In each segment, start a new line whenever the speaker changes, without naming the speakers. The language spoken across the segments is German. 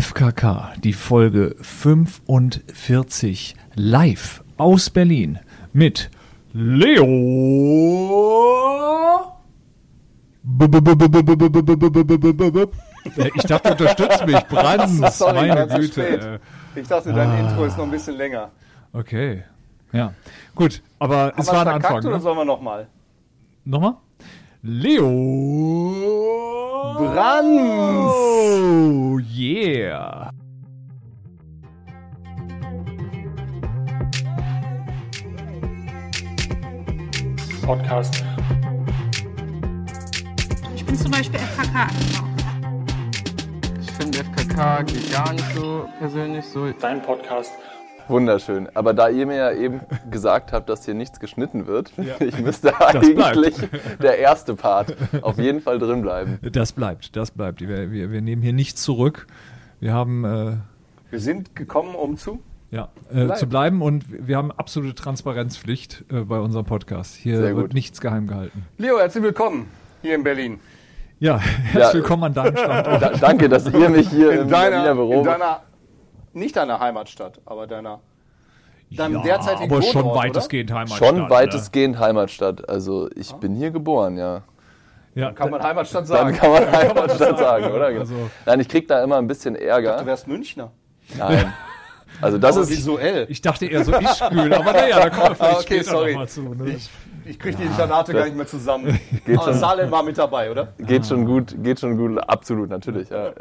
FKK, die Folge 45 live aus Berlin mit Leo. Ich dachte, du unterstützt mich. Brands,
Sorry,
meine
war
Güte.
spät.
äh.
Ich dachte, dein
Ah.
Intro ist noch ein bisschen länger.
Okay. Ja. Gut, aber es
Haben
war
wir's
ein Anfang.
oder
Ne?
sollen wir nochmal?
Nochmal? Leo.
Brands!
Oh, yeah.
Podcast.
Ich bin zum Beispiel FKK.
Ich finde FKK geht gar nicht so persönlich so.
Dein Podcast.
Wunderschön. Aber da ihr mir ja eben gesagt habt, dass hier nichts geschnitten wird, ich müsste eigentlich der erste Part auf jeden Fall drin bleiben.
Das bleibt, das bleibt. Wir, wir, wir nehmen hier nichts zurück. Wir haben äh,
Wir sind gekommen, um zu.
ja, äh, zu bleiben und wir haben absolute Transparenzpflicht äh, bei unserem Podcast. Hier wird nichts geheim gehalten.
Leo, herzlich willkommen hier in Berlin.
Ja, herzlich willkommen an deinem Standort.
Da, danke, dass ihr mich hier
In
im
deiner,
Berliner Büro...
in deiner, nicht deiner Heimatstadt, aber deiner, deinem
ja,
derzeitigen
aber schon
Wohnort,
weitestgehend Heimatstadt.
schon
ne?
weitestgehend Heimatstadt. Also ich bin hier geboren, ja.
Ja,
Kann man Heimatstadt
Dann
sagen.
kann man Heimatstadt sagen, oder?
Also-
Nein, ich krieg da immer ein bisschen
Du
Ärger.
wärst Münchner.
Nein. Also das
Aber
ist...
visuell.
ich dachte eher so Ischgl, aber naja, da kommen wir vielleicht
Ah, okay,
später
sorry.
noch mal zu. Ne?
Ich, ich kriege die Internate gar nicht mehr zusammen.
Geht
Aber
schon.
Salem war mit dabei, oder?
Geht schon gut, geht schon gut, absolut, natürlich. Ja.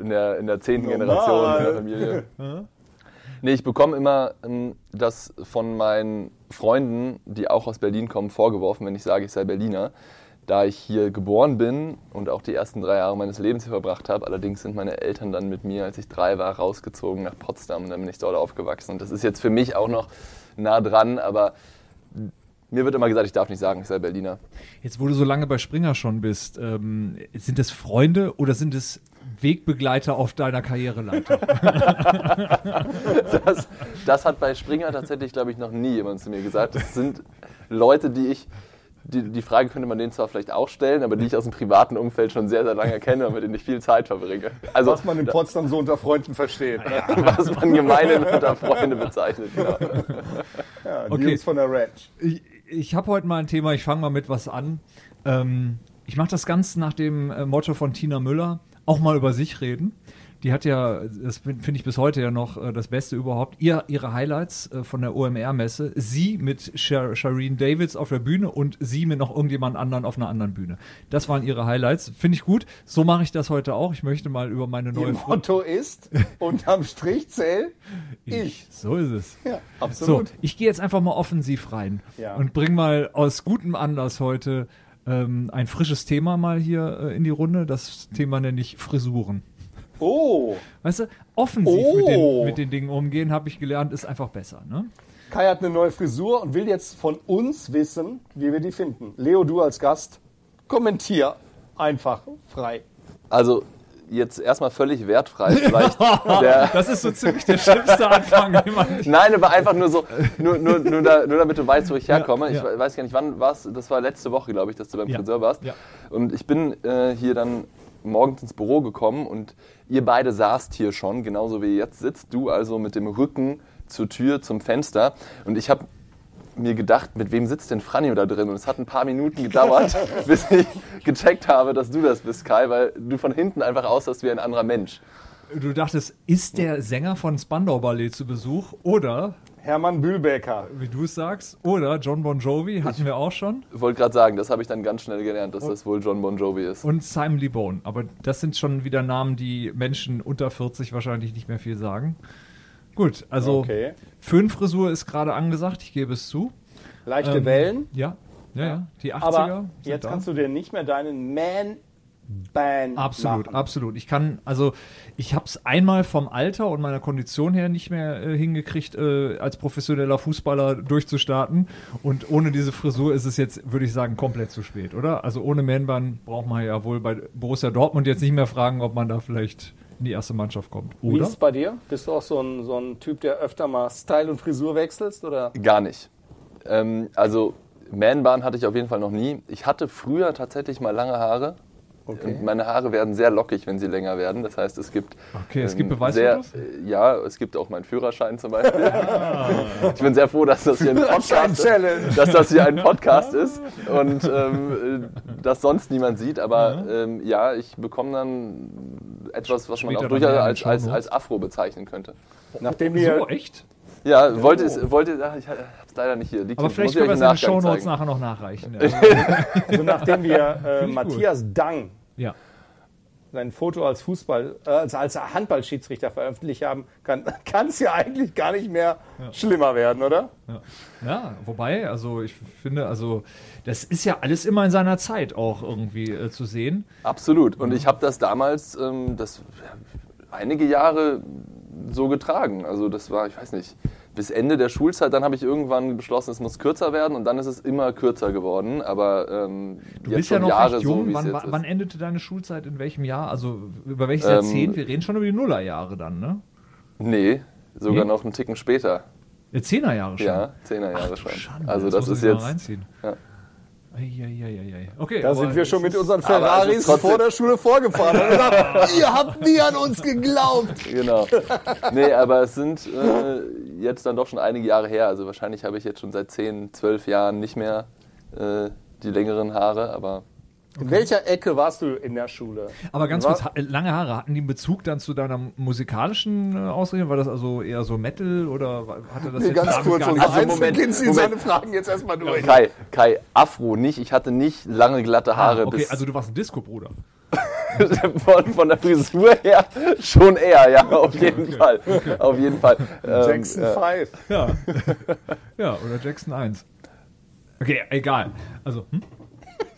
In der, in der zehnten. Generation in der Familie. Nee, ich bekomme immer ähm, das von meinen Freunden, die auch aus Berlin kommen, vorgeworfen, wenn ich sage, ich sei Berliner. Da ich hier geboren bin und auch die ersten drei Jahre meines Lebens hier verbracht habe. Allerdings sind meine Eltern dann mit mir, als ich drei war, rausgezogen nach Potsdam und dann bin ich dort aufgewachsen. Und das ist jetzt für mich auch noch nah dran, aber mir wird immer gesagt, ich darf nicht sagen, ich sei Berliner.
Jetzt, wo du so lange bei Springer schon bist, ähm, sind es Freunde oder sind es Wegbegleiter auf deiner Karriereleiter?
Das, das hat bei Springer tatsächlich, glaube ich, noch nie jemand zu mir gesagt. Das sind Leute, die ich, die, die Frage könnte man denen zwar vielleicht auch stellen, aber die ich aus dem privaten Umfeld schon sehr, sehr lange kenne und mit denen ich viel Zeit verbringe. Also,
Was man in Potsdam so unter Freunden versteht. Ne?
was man gemeinhin unter Freunde bezeichnet. Genau.
Ja, die
Okay.
Jungs von der Ranch.
Ich, ich habe heute mal ein Thema, ich fange mal mit was an. Ähm, ich mache das ganz nach dem äh, Motto von Tina Müller, auch mal über sich reden. Die hat ja, das finde find ich bis heute ja noch äh, das Beste überhaupt, ihr, ihre Highlights äh, von der OMR-Messe, sie mit Shireen Davids auf der Bühne und sie mit noch irgendjemand anderen auf einer anderen Bühne. Das waren ihre Highlights. Finde ich gut. So mache ich das heute auch. Ich möchte mal über meine
Ihr
neue
Motto ist, unterm Strich zähl ich.
So ist es.
Ja,
So,
absolut.
ich gehe jetzt einfach mal offensiv rein
Ja.
und bring mal aus gutem Anlass heute ähm, ein frisches Thema mal hier äh, in die Runde. Das Thema nenne ich Frisuren.
Oh,
Weißt du, offensiv
Oh.
mit, den, mit den Dingen umgehen, habe ich gelernt, ist einfach besser. Ne?
Kai hat eine neue Frisur und will jetzt von uns wissen, wie wir die finden. Leo, du als Gast, kommentier einfach frei.
Also, jetzt erstmal völlig wertfrei vielleicht. Der,
Das ist so ziemlich der schlimmste Anfang,
Nein, aber einfach nur so, nur, nur, nur, da, nur damit du weißt, wo ich herkomme.
ja.
Ich weiß gar nicht, wann war's. Das war letzte Woche, glaube ich, dass du beim
Ja.
Friseur warst.
Ja.
Und ich bin äh, hier dann morgens ins Büro gekommen und ihr beide saßt hier schon, genauso wie jetzt sitzt. Du also mit dem Rücken zur Tür, zum Fenster. Und ich habe mir gedacht, mit wem sitzt denn Franjo da drin? Und es hat ein paar Minuten gedauert, bis ich gecheckt habe, dass du das bist, Kai, weil du von hinten einfach aussahst wie ein anderer Mensch.
Du dachtest, ist der Sänger von Spandau Ballet zu Besuch oder,
Hermann Bühlbecker.
wie du es sagst, oder John Bon Jovi, hatten wir auch schon.
Ich wollte gerade sagen, das habe ich dann ganz schnell gelernt, dass das wohl John Bon Jovi ist.
Und Simon Lee Bone. Aber das sind schon wieder Namen, die Menschen unter 40 wahrscheinlich nicht mehr viel sagen. Gut, also
Okay.
Föhnfrisur ist gerade angesagt, ich gebe es zu.
Leichte
Ähm,
Wellen.
Ja, ja, ja. Die 80er.
Aber
sind
jetzt
da.
kannst du dir nicht mehr deinen Man-Band
Absolut,
machen.
absolut. Ich kann, also ich habe es einmal vom Alter und meiner Kondition her nicht mehr äh, hingekriegt, äh, als professioneller Fußballer durchzustarten. Und ohne diese Frisur ist es jetzt, würde ich sagen, komplett zu spät, oder? Also ohne Man-Band braucht man ja wohl bei Borussia Dortmund jetzt nicht mehr fragen, ob man da vielleicht in die erste Mannschaft kommt.
Wie
Oder?
ist es bei dir? Bist du auch so ein, so ein Typ, der öfter mal Style und Frisur wechselst? Oder?
Gar nicht. Ähm, also Man-Bahn hatte ich auf jeden Fall noch nie. Ich hatte früher tatsächlich mal lange Haare.
Okay.
Und meine Haare werden sehr lockig, wenn sie länger werden. Das heißt, es gibt.
Okay, es gibt
sehr,
Beweisfotos?
äh, Ja, es gibt auch meinen Führerschein zum Beispiel. Ich bin sehr froh, dass das hier ein Podcast
Challenge.
dass das hier ein Podcast ist und ähm, äh, das sonst niemand sieht. Aber ähm, ja, ich bekomme dann etwas, was man
Später
auch durchaus als, als, als Afro bezeichnen könnte.
Nachdem wir,
So, echt?
Ja, wollte es, wollte, ach, ich hab's leider nicht hier. Liegt
Aber
hier.
vielleicht können wir es in den Shownotes
zeigen.
nachher noch nachreichen. Ja.
also nachdem wir äh, Matthias Dang
ja.
sein Foto als Fußball, äh, als, als Handballschiedsrichter veröffentlicht haben, kann es ja eigentlich gar nicht mehr schlimmer werden, oder?
Ja, wobei, also ich finde, also das ist ja alles immer in seiner Zeit auch irgendwie äh, zu sehen.
Absolut. Und ich habe das damals, ähm, das einige Jahre so getragen. Also das war, ich weiß nicht, bis Ende der Schulzeit. Dann habe ich irgendwann beschlossen, es muss kürzer werden und dann ist es immer kürzer geworden. Aber ähm,
Du bist ja noch
Jahre
recht
so,
jung.
es
wann, wann, endete deine Schulzeit? In welchem Jahr? Also über welches
Ähm,
Jahrzehnt? Wir reden schon über die Nullerjahre dann, ne?
Nee, sogar
Nee?
noch einen Ticken später.
Ja, Zehnerjahre schon.
Ja, Zehnerjahre schon.
Schande,
also das,
muss
ist jetzt.
Reinziehen.
Ja.
Eieieiei. Okay,
Da sind wir schon mit unseren
ist
Ferraris vor der Schule vorgefahren und gesagt, ihr habt nie an uns geglaubt.
Genau. Nee, aber es sind äh, jetzt dann doch schon einige Jahre her. Also wahrscheinlich habe ich jetzt schon seit 10, 12 Jahren nicht mehr äh, die längeren Haare, aber
In welcher Ecke warst du in der Schule?
Aber ganz
War-
kurz, lange Haare, hatten die einen Bezug dann zu deiner musikalischen äh, Ausrichtung? War das also eher so Metal oder hatte das
Nee,
jetzt
ganz kurz,
gar
und
Also, Moment,
beginnt sie
Moment.
seine Fragen jetzt erstmal durch.
Kai, Kai, Afro nicht. Ich hatte nicht lange glatte Haare.
Ah, okay,
bis
also du warst ein Disco-Bruder.
von, von der Frisur her schon eher, ja, auf jeden Fall. Auf jeden Fall. Ähm,
Jackson
ja.
5.
Ja. ja, oder Jackson 1. Okay, egal. Also, hm?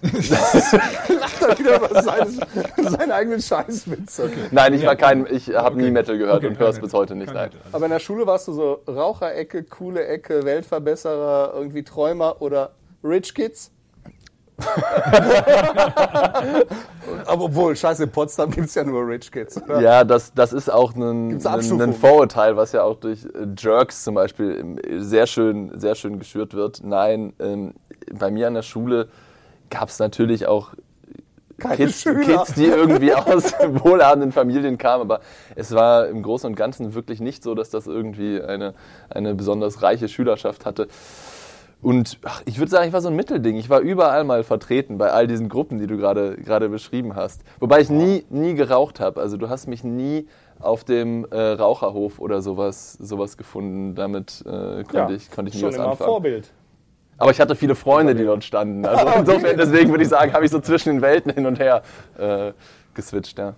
Lacht er wieder über seine, seine eigenen Scheißwitze.
Nein, ich war kein, ich habe nie
Okay.
Metal gehört
Okay,
und höre es bis heute nicht. Nein.
Aber in der Schule warst du so Raucherecke, coole Ecke, Weltverbesserer, irgendwie Träumer oder Rich Kids? Aber obwohl, scheiße, in Potsdam gibt es ja nur Rich Kids. Oder?
Ja, das, das ist auch ein Vorurteil, was ja auch durch äh, Jerks zum Beispiel ähm, sehr schön, sehr schön geschürt wird. Nein, ähm, bei mir an der Schule gab es natürlich auch Kids. Kids, die irgendwie aus wohlhabenden Familien kamen, aber es war im Großen und Ganzen wirklich nicht so, dass das irgendwie eine, eine besonders reiche Schülerschaft hatte. Und ach, ich würde sagen, ich war so ein Mittelding. Ich war überall mal vertreten bei all diesen Gruppen, die du gerade gerade beschrieben hast. Wobei ich nie, nie geraucht habe. Also du hast mich nie auf dem äh, Raucherhof oder sowas, sowas gefunden. Damit äh, konnte,
Ja,
ich, konnte ich nie
schon
was
immer
anfangen.
Vorbild.
Aber ich hatte viele Freunde, die dort standen. Also insofern, deswegen würde ich sagen, habe ich so zwischen den Welten hin und her äh, geswitcht. Ja.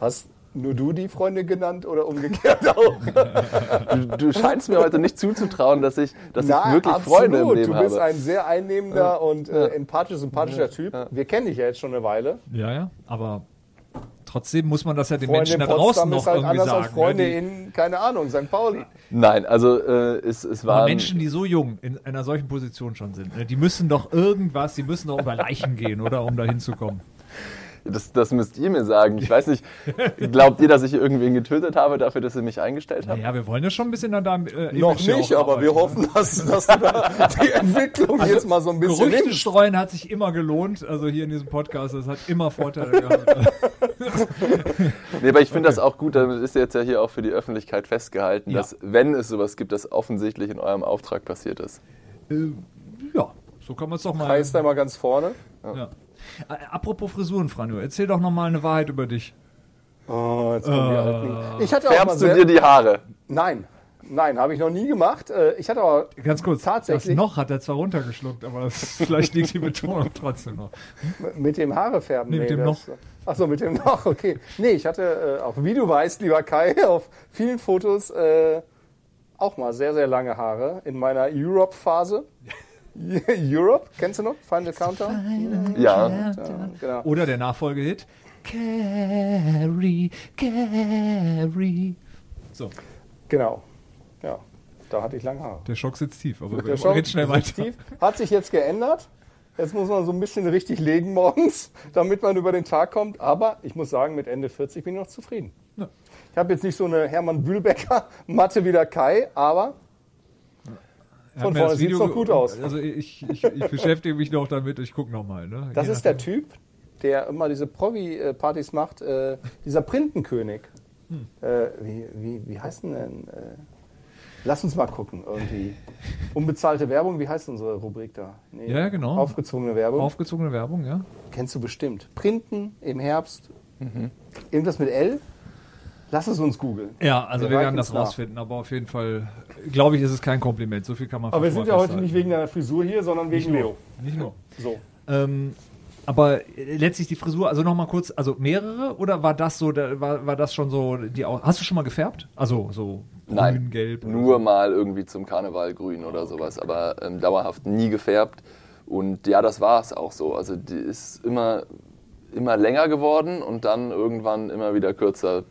Hast nur du die Freunde genannt oder umgekehrt auch?
Du, du scheinst mir heute nicht zuzutrauen, dass ich, dass ich wirklich Freunde im Leben
Du bist
habe.
ein sehr einnehmender und äh, empathisch, sympathischer Typ. Wir kennen dich ja jetzt schon eine Weile.
Ja, ja, aber trotzdem muss man das ja den
Freunde
Menschen da draußen noch
ist halt
irgendwie
anders
sagen.
als Freunde
ne? die,
in, keine Ahnung, St. Pauli.
Nein, also äh, es, es
aber
waren
Menschen, die so jung in einer solchen Position schon sind, ne, die müssen doch irgendwas, die müssen doch über Leichen gehen, oder, um da hinzukommen.
Das, das müsst ihr mir sagen. Ich weiß nicht, glaubt ihr, dass ich irgendwen getötet habe dafür, dass ihr mich eingestellt habt?
Naja, wir wollen ja schon ein bisschen an deinem äh,
Noch
ja
nicht, aber wir
arbeiten,
hoffen, dass, dass du da die Entwicklung jetzt mal so ein
Ne?
bisschen
Gerüchte
nimmst.
streuen hat sich immer gelohnt, also hier in diesem Podcast, das hat immer Vorteile gehabt.
Nee, aber ich finde das auch gut, damit ist jetzt ja hier auch für die Öffentlichkeit festgehalten,
Ja.
dass wenn es sowas gibt, das offensichtlich in eurem Auftrag passiert ist.
äh, ja, so kann man es doch mal.
Heißt da mal ganz vorne.
Ja. Äh, apropos Frisuren, Franjo, erzähl doch noch mal eine Wahrheit über dich.
Oh, jetzt kommen die
Äh.
Alten. Ich hatte auch mal
Färbst du dir die Haare?
Nein, nein, habe ich noch nie gemacht. Äh, Ich hatte aber
Ganz kurz,
Tatsächlich?
das noch hat er zwar runtergeschluckt, aber das, vielleicht liegt die Betonung trotzdem noch.
mit dem Haarefärben.
Nee, mit dem
das- Ach so, mit dem noch, okay. Nee, ich hatte äh, auch, wie du weißt, lieber Kai, auf vielen Fotos äh, auch mal sehr, sehr lange Haare in meiner Europe-Phase. Europe, kennst du noch? Final Countdown?
Ja.
Ja, genau.
Oder der Nachfolgehit. Carry, carry. So,
genau. Ja, da hatte ich lange Haare.
der Schock sitzt tief, aber
Der
wir
Schaum
reden schnell
sitzt
weiter.
tief. Hat sich jetzt geändert. Jetzt muss man so ein bisschen richtig legen morgens, damit man über den Tag kommt. Aber ich muss sagen, mit Ende 40 bin ich noch zufrieden.
Ja.
Ich habe jetzt nicht so eine Hermann Bühlbecker Matte wie der Kai, aber
Er
Von vorne
das
sieht's
Video
noch gut aus.
Also ich, ich, ich beschäftige mich noch damit, ich gucke nochmal. Ne?
das
Je
ist der. Typ, der immer diese Provi-Partys macht, äh, dieser Printenkönig.
Hm.
Äh, wie, wie, wie heißt denn denn? Äh, lass uns mal gucken, irgendwie. Unbezahlte Werbung, wie heißt unsere Rubrik da? Nee,
Ja, genau.
Aufgezogene Werbung.
Aufgezogene Werbung, ja.
Kennst du bestimmt. Printen im Herbst.
Mhm.
Irgendwas mit L? Lass es uns googeln.
Ja, also wir,
Wir
werden das
nach.
rausfinden, aber auf jeden Fall, glaube ich, ist es kein Kompliment. So viel kann man
Aber wir sind ja heute nicht wegen deiner Frisur hier, sondern wegen
Nicht
Leo.
Nicht nur.
So.
Ähm, aber äh, letztlich die Frisur, also nochmal kurz, also mehrere oder war das so, war, war das schon so die Hast du schon mal gefärbt? Also so grün,
Nein,
gelb?
nur
so?
mal irgendwie zum Karneval grün oder sowas, aber ähm, dauerhaft nie gefärbt. Und ja, das war es auch so. Also die ist immer, immer länger geworden und dann irgendwann immer wieder kürzer.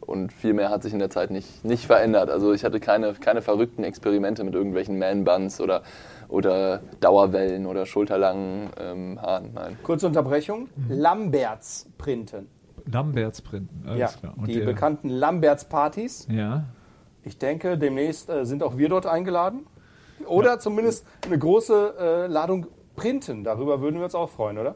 Und viel mehr hat sich in der Zeit nicht, nicht verändert. Also ich hatte keine, keine verrückten Experimente mit irgendwelchen Man-Buns oder, oder Dauerwellen oder schulterlangen ähm, Haaren. Nein.
Kurze Unterbrechung. Lamberts printen.
Lamberts printen, alles
Ja,
klar. Und
die
der-
bekannten Lamberts-Partys.
Ja,
Ich denke, demnächst äh, sind auch wir dort eingeladen. Oder zumindest eine große äh, Ladung Printen. Darüber würden wir uns auch freuen, oder?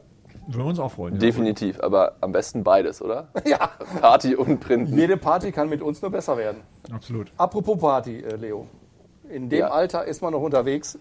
Würden wir uns auch freuen. ja.
Definitiv, aber am besten beides, oder?
Ja.
Party und Printen.
Jede Party kann mit uns nur besser werden.
Absolut.
Apropos Party, äh, Leo. In dem
Ja.
Alter ist man noch unterwegs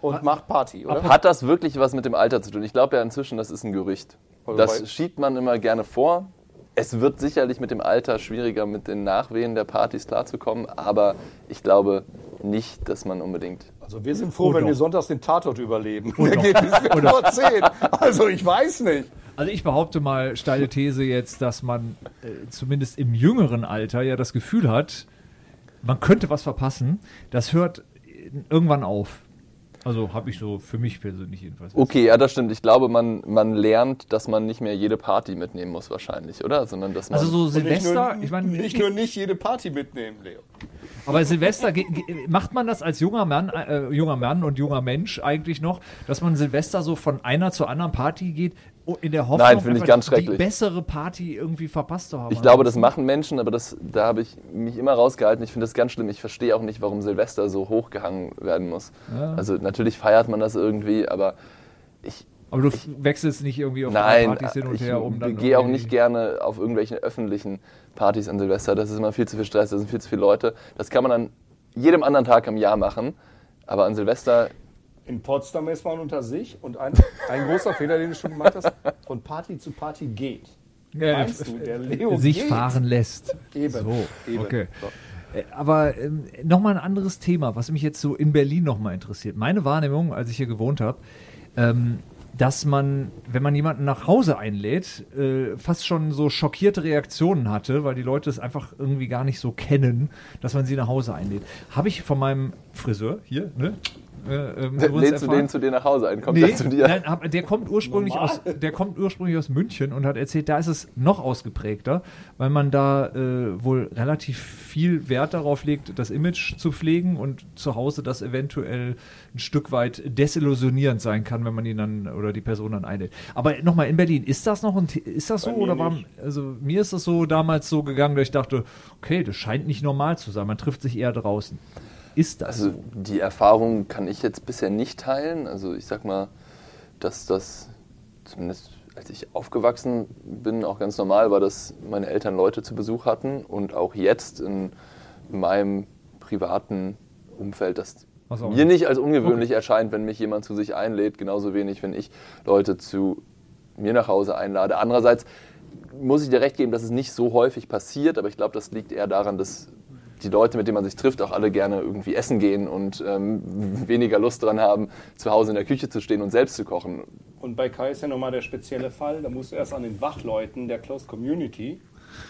und macht Party, oder?
Hat das wirklich was mit dem Alter zu tun? Ich glaube ja inzwischen, das ist ein Gerücht.
Also
Das schiebt man immer gerne vor. Es wird sicherlich mit dem Alter schwieriger, mit den Nachwehen der Partys klarzukommen, aber ich glaube nicht, dass man unbedingt.
Also wir sind froh,
Oh,
wenn
doch.
wir sonntags den Tatort überleben.
Oh,
Der geht bis vor 10. Also ich weiß nicht.
Also ich behaupte mal, steile These jetzt, dass man äh, zumindest im jüngeren Alter ja das Gefühl hat, man könnte was verpassen. Das hört äh, irgendwann auf. Also habe ich so für mich persönlich jedenfalls.
Okay, ja, das stimmt. Ich glaube, man, man lernt, dass man nicht mehr jede Party mitnehmen muss, wahrscheinlich, oder? Sondern dass man.
Also so Silvester,
nur,
ich meine,
nicht nur nicht jede Party mitnehmen, Leo.
aber Silvester macht man das als junger Mann, äh, junger Mann und junger Mensch eigentlich noch, dass man Silvester so von einer zur anderen Party geht, in der Hoffnung,
Nein, finde ich ganz
die
schrecklich.
bessere Party irgendwie verpasst zu haben.
Ich glaube, das machen Menschen, aber das, da habe ich mich immer rausgehalten. Ich finde das ganz schlimm. Ich verstehe auch nicht, warum Silvester so hochgehangen werden muss. Also natürlich feiert man das irgendwie, aber ich,
Aber du wechselst nicht irgendwie auf
nein,
Partys hin und
ich
her, um dann
gehe auch nicht gerne auf irgendwelchen öffentlichen Partys an Silvester. Das ist immer viel zu viel Stress, da sind viel zu viele Leute. Das kann man an jedem anderen Tag im Jahr machen, aber an Silvester
In Potsdam ist man unter sich und ein, ein großer Fehler, den du schon gemacht hast, von Party zu Party geht.
Ja,
Meinst du, der Leo
sich
geht?
fahren lässt.
Eben.
So,
Eben.
okay.
So.
Äh, Aber ähm, nochmal ein anderes Thema, was mich jetzt so in Berlin nochmal interessiert. Meine Wahrnehmung, als ich hier gewohnt habe, ähm, dass man, wenn man jemanden nach Hause einlädt, äh, fast schon so schockierte Reaktionen hatte, weil die Leute es einfach irgendwie gar nicht so kennen, dass man sie nach Hause einlädt. Habe ich von meinem Friseur hier, ne? Äh, ähm, übrigens
lädst du den zu dir nach Hause ein, kommt
Nee,
zu dir.
nein, der kommt ursprünglich aus, der kommt ursprünglich aus München und hat erzählt, da ist es noch ausgeprägter, weil man da äh, wohl relativ viel Wert darauf legt, das Image zu pflegen und zu Hause das eventuell ein Stück weit desillusionierend sein kann, wenn man ihn dann oder die Person dann einlädt. Aber nochmal in Berlin, ist das noch ein, ist das so oder war, also mir ist es so damals so gegangen, dass ich dachte, okay, das scheint nicht normal zu sein, man trifft sich eher draußen. Ist das
Also
so?
die Erfahrung kann ich jetzt bisher nicht teilen. Also ich sag mal, dass das zumindest als ich aufgewachsen bin, auch ganz normal war, dass meine Eltern Leute zu Besuch hatten und auch jetzt in meinem privaten Umfeld,
auch
mir
nicht.
nicht als ungewöhnlich erscheint, wenn mich jemand zu sich einlädt, genauso wenig, wenn ich Leute zu mir nach Hause einlade. Andererseits muss ich dir recht geben, dass es nicht so häufig passiert, aber ich glaube, das liegt eher daran, dass die Leute, mit denen man sich trifft, auch alle gerne irgendwie essen gehen und ähm, weniger Lust dran haben, zu Hause in der Küche zu stehen und selbst zu kochen.
Und bei Kai ist ja nochmal der spezielle Fall, da musst du erst an den Wachleuten der Close Community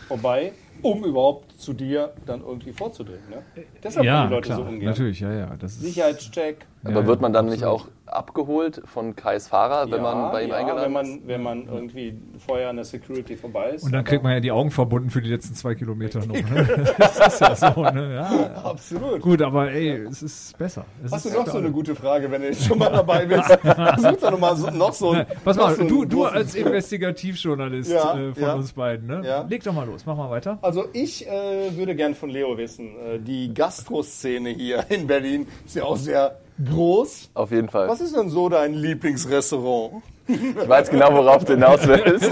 vorbei, um überhaupt zu dir dann irgendwie vorzudringen. Ne? Deshalb haben die Leute so ungern.
natürlich, ja, ja. Das ist,
Sicherheitscheck.
Aber
Ja,
wird man dann
absolut.
nicht auch abgeholt von Kais Fahrer, wenn man bei ihm
ja,
eingeladen
wenn man,
ist?
wenn man irgendwie vorher an der Security vorbei ist.
Und dann kriegt man ja die Augen verbunden für die letzten zwei Kilometer noch. Ne? Das ist ja so, ne? Ja.
Absolut.
Gut, aber ey, es ist besser. Es
Hast du
ist
noch so eine gute Frage, wenn du jetzt schon mal dabei bist? Versuch doch noch mal so, noch so ein-
Pass mal,
so
du, du als Investigativjournalist
Ja,
äh, von
ja.
uns beiden, ne?
Ja.
Leg doch mal los, mach mal weiter.
Also ich äh, würde gern von Leo wissen, äh, die Gastro-Szene hier in Berlin ist ja auch sehr groß.
Auf jeden Fall.
Was ist denn so dein Lieblingsrestaurant?
Ich weiß genau, worauf du hinaus willst.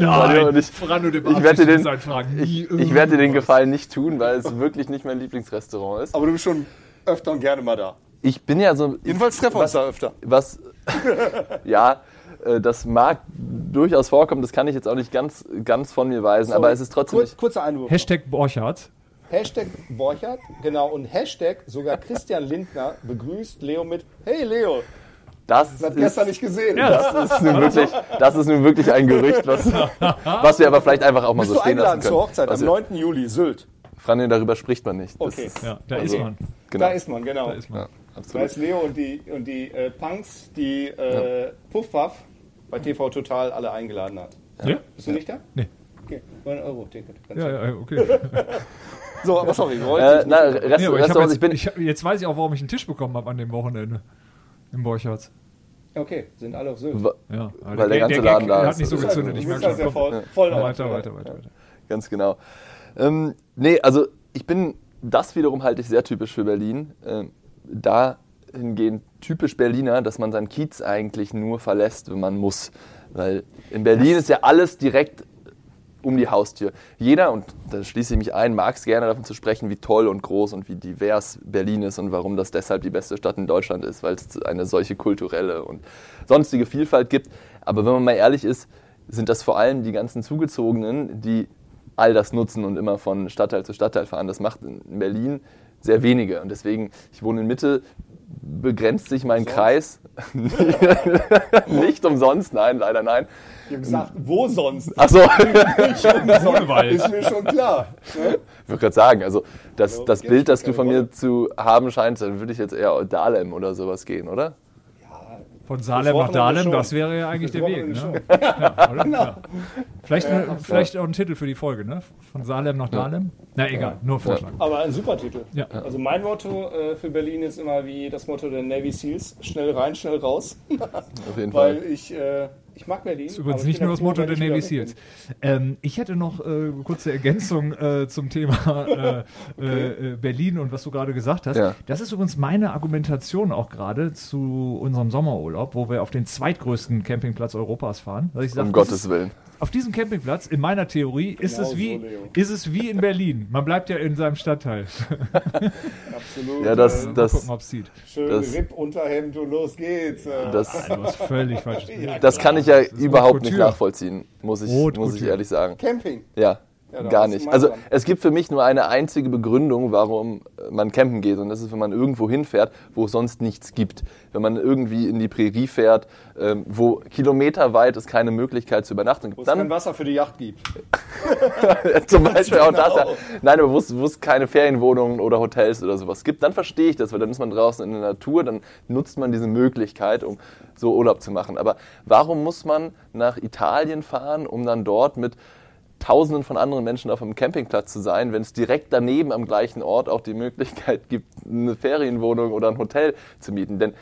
Nein,
ich-
Frano de
ich werde den-. Ich, ich werde dir den Gefallen nicht tun, weil es wirklich nicht mein Lieblingsrestaurant ist.
Aber du bist schon öfter und gerne mal da.
Ich bin ja so.
Jedenfalls treffen wir uns da öfter.
was ja, das mag durchaus vorkommen, das kann ich jetzt auch nicht ganz, ganz von mir weisen, aber es ist trotzdem nicht,
kurzer Einwurf.
Hashtag Borchardt.
Hashtag Borchert, genau, und Hashtag sogar Christian Lindner begrüßt Leo mit Hey Leo,
das
das hat gestern nicht gesehen.
das ist nun wirklich, das ist nun wirklich ein Gerücht, was, was wir aber vielleicht einfach auch mal
Bist
so
du
stehen lassen
eingeladen zur
können.
Hochzeit
Also,
am 9. Juli, Sylt.
Franjo, darüber spricht man nicht. Das
Okay.
ist,
Ja, da
Also,
ist man.
genau.
Da ist man, genau.
Da ist man.
ja,
Da
absolut.
ist Leo und die, und die äh, Punks, die äh, Puffwaff bei TV Total alle eingeladen hat.
Ja?
Bist du nicht da?
Nee.
Okay, 9 Euro Ticket.
Ja, ja, okay.
So, aber sorry, wir wollten
Äh, na, Rest,
Nee, aber ich jetzt,
ich bin,
ich jetzt weiß ich auch, warum ich einen Tisch bekommen habe an dem Wochenende. Im Borchardt.
Okay, sind alle auf Sylt.
Ja,
Weil der ganze Laden da
der
ist.
hat nicht so gezündet. Ich merke
sehr
schon.
voll, voll
Ja,
dabei.
weiter, weiter, weiter, weiter.
Ganz genau. Ähm, nee, also ich bin, das wiederum halte ich sehr typisch für Berlin. Ähm, dahingehend typisch Berliner, dass man seinen Kiez eigentlich nur verlässt, wenn man muss. Weil in Berlin ist ja alles direkt um die Haustür. Jeder, und da schließe ich mich ein, mag es gerne davon zu sprechen, wie toll und groß und wie divers Berlin ist und warum das deshalb die beste Stadt in Deutschland ist, weil es eine solche kulturelle und sonstige Vielfalt gibt. Aber wenn man mal ehrlich ist, sind das vor allem die ganzen Zugezogenen, die all das nutzen und immer von Stadtteil zu Stadtteil fahren. Das macht in Berlin sehr wenige. Und deswegen, ich wohne in Mitte, begrenzt sich mein Kreis. Nicht umsonst, nein, leider nein.
Ich habe gesagt, wo sonst?
Achso,
Grunewald.
Ist mir schon klar. Ne?
Ich wollte gerade sagen, also das, das
geht's
Bild, das du von
Rolle.
mir zu haben scheinst, dann würde ich jetzt eher Dahlem oder sowas gehen, oder?
Von Salem nach Dahlem, das wäre ja eigentlich
Das
der Weg. Ne? Ja, oder? ja. Vielleicht,
Ja,
eine, vielleicht auch ein Titel für die Folge, ne? Von Salem nach Dahlem. Na egal, nur Vorschlag.
Aber ein super Titel.
Ja.
Also mein Motto äh, für Berlin ist immer wie das Motto der Navy Seals: schnell rein, schnell raus.
Auf jeden
Weil
Fall.
ich, äh, ich mag Berlin.
Das ist übrigens nicht nur das Motto der Navy Seals. Ähm, ich hätte noch äh, kurze Ergänzung äh, zum Thema äh, äh, äh, Berlin und was du gerade gesagt hast.
Ja.
Das ist übrigens meine Argumentation auch gerade zu unserem Sommerurlaub, wo wir auf den zweitgrößten Campingplatz Europas fahren. Sag,
Um
das
Gottes
ist,
Willen.
Auf diesem Campingplatz, in meiner Theorie, ist,
Genau
es wie,
so,
ist es wie in Berlin. Man bleibt ja in seinem Stadtteil.
Absolut.
Ja, das,
äh,
Mal
das,
gucken, ob es sieht.
schön
das-
Rip Unterhemd und los geht's.
Das,
Du hast völlig falsch.
das kann ich ja überhaupt nicht nachvollziehen, muss ich, muss ich ehrlich sagen.
Camping.
Ja,
Ja,
gar nicht. Also es gibt für mich nur eine einzige Begründung, warum man campen geht. Und das ist, wenn man irgendwo hinfährt, wo es sonst nichts gibt. Wenn man irgendwie in die Prärie fährt, ähm, wo kilometerweit es keine Möglichkeit zur Übernachtung
Wo
gibt.
es kein
Dann
Wasser für die Yacht gibt.
zum Beispiel auch das. Ja.
Genau.
Nein, aber wo es, wo es keine Ferienwohnungen oder Hotels oder sowas gibt, dann verstehe ich das, weil dann ist man draußen in der Natur, dann nutzt man diese Möglichkeit, um so Urlaub zu machen. Aber warum muss man nach Italien fahren, um dann dort mit Tausenden von anderen Menschen auf einem Campingplatz zu sein, wenn es direkt daneben am gleichen Ort auch die Möglichkeit gibt, eine Ferienwohnung oder ein Hotel zu mieten? Denn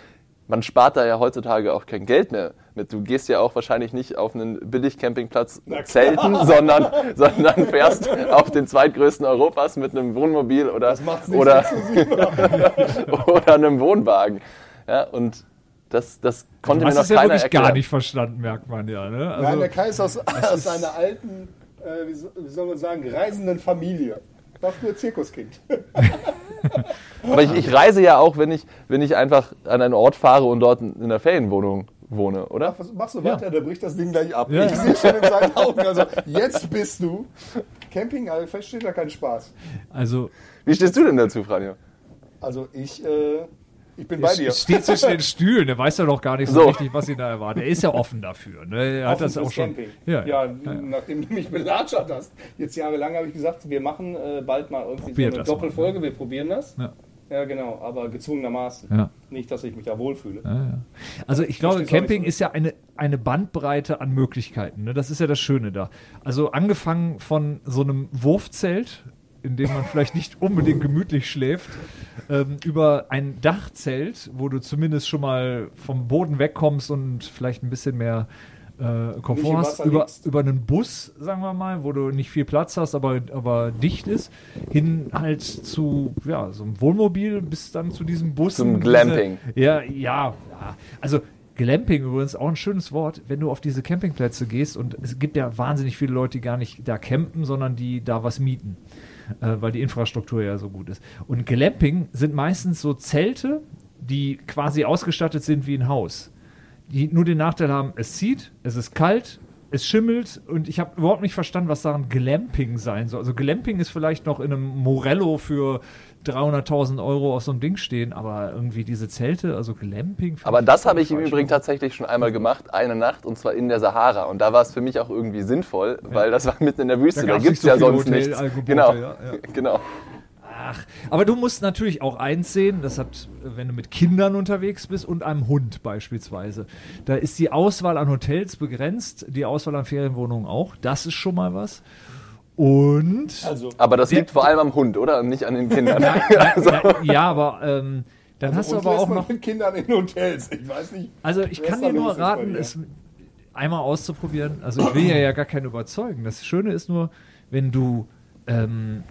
man spart da ja heutzutage auch kein Geld mehr mit. Du gehst ja auch wahrscheinlich nicht auf einen Billig-Campingplatz zelten, sondern, sondern fährst auf den zweitgrößten Europas mit einem Wohnmobil oder, oder, oder einem Wohnwagen. Ja, und das, das
Du
konnte mir noch
es ja
keiner
wirklich
erklären.
gar nicht verstanden, merkt man ja. Ne?
Nein,
Also,
der Kai ist aus, aus einer alten, äh, wie, so, wie soll man sagen, reisenden Familie. War früher Zirkuskind.
Aber ich, ich reise ja auch, wenn ich, wenn ich einfach an einen Ort fahre und dort in einer Ferienwohnung wohne, oder?
Mach, mach so weiter, der bricht das Ding gleich ab.
Ja.
Ich sehe schon in seinen Augen. Also, jetzt bist du. Camping, also versteht da keinen Spaß.
also
Wie stehst du denn dazu, Franjo?
Also ich, äh, ich bin bei dir.
steht zwischen den Stühlen, der weiß ja doch gar nicht so,
So.
richtig, was ihn da erwartet. Er ist ja offen dafür. Ne? Er hat
Offen
das
fürs
auch schon.
Camping.
Ja,
Ja,
ja.
nachdem du mich belatschert hast, jetzt jahrelang habe ich gesagt, wir machen äh, bald mal irgendwie
Probiert
so eine
das mal,
Doppelfolge, wir probieren das.
Ja.
Ja, genau, aber gezwungenermaßen.
Ja.
Nicht, dass ich mich da wohlfühle.
Ja, ja. Also ich glaube, Camping ist ja eine, eine Bandbreite an Möglichkeiten. Ne? Das ist ja das Schöne da. Also angefangen von so einem Wurfzelt, in dem man vielleicht nicht unbedingt gemütlich schläft, ähm, über ein Dachzelt, wo du zumindest schon mal vom Boden wegkommst und vielleicht ein bisschen mehr äh, Komfort hast, über,
liegst.
über einen Bus, sagen wir mal, wo du nicht viel Platz hast, aber, aber dicht ist, hin halt zu ja, so einem Wohnmobil bis dann zu diesem Bus.
Zum Glamping.
Ja, ja, ja. Also Glamping übrigens auch ein schönes Wort, wenn du auf diese Campingplätze gehst und es gibt ja wahnsinnig viele Leute, die gar nicht da campen, sondern die da was mieten, äh, weil die Infrastruktur ja so gut ist. Und Glamping sind meistens so Zelte, die quasi ausgestattet sind wie ein Haus die nur den Nachteil haben, es zieht, es ist kalt, es schimmelt und ich habe überhaupt nicht verstanden, was daran Glamping sein soll. Also Glamping ist vielleicht noch in einem Morello für 300.000 Euro auf so einem Ding stehen, aber irgendwie diese Zelte, also Glamping.
Aber das habe ich im. Übrigen tatsächlich schon einmal gemacht, eine Nacht, und zwar in der Sahara. Und da war es für mich auch irgendwie sinnvoll, weil das war mitten in der Wüste.
Da
Da, gibt es
so
ja sonst nichts.
Hotelangebote,
Genau.
ja, ja.
genau.
Ach, aber du musst natürlich auch eins sehen, das hat, wenn du mit Kindern unterwegs bist und einem Hund beispielsweise. Da ist die Auswahl an Hotels begrenzt, die Auswahl an Ferienwohnungen auch. Das ist schon mal was. Und
Also,
Aber das liegt vor allem am Hund, oder? Und nicht an den Kindern.
Na, ja, aber ähm, dann hast du aber auch noch.
mit Kindern in Hotels. Ich weiß nicht.
Also ich kann dir nur raten, es einmal auszuprobieren. Also ich will ja, ja gar keinen überzeugen. Das Schöne ist nur, wenn du ähm,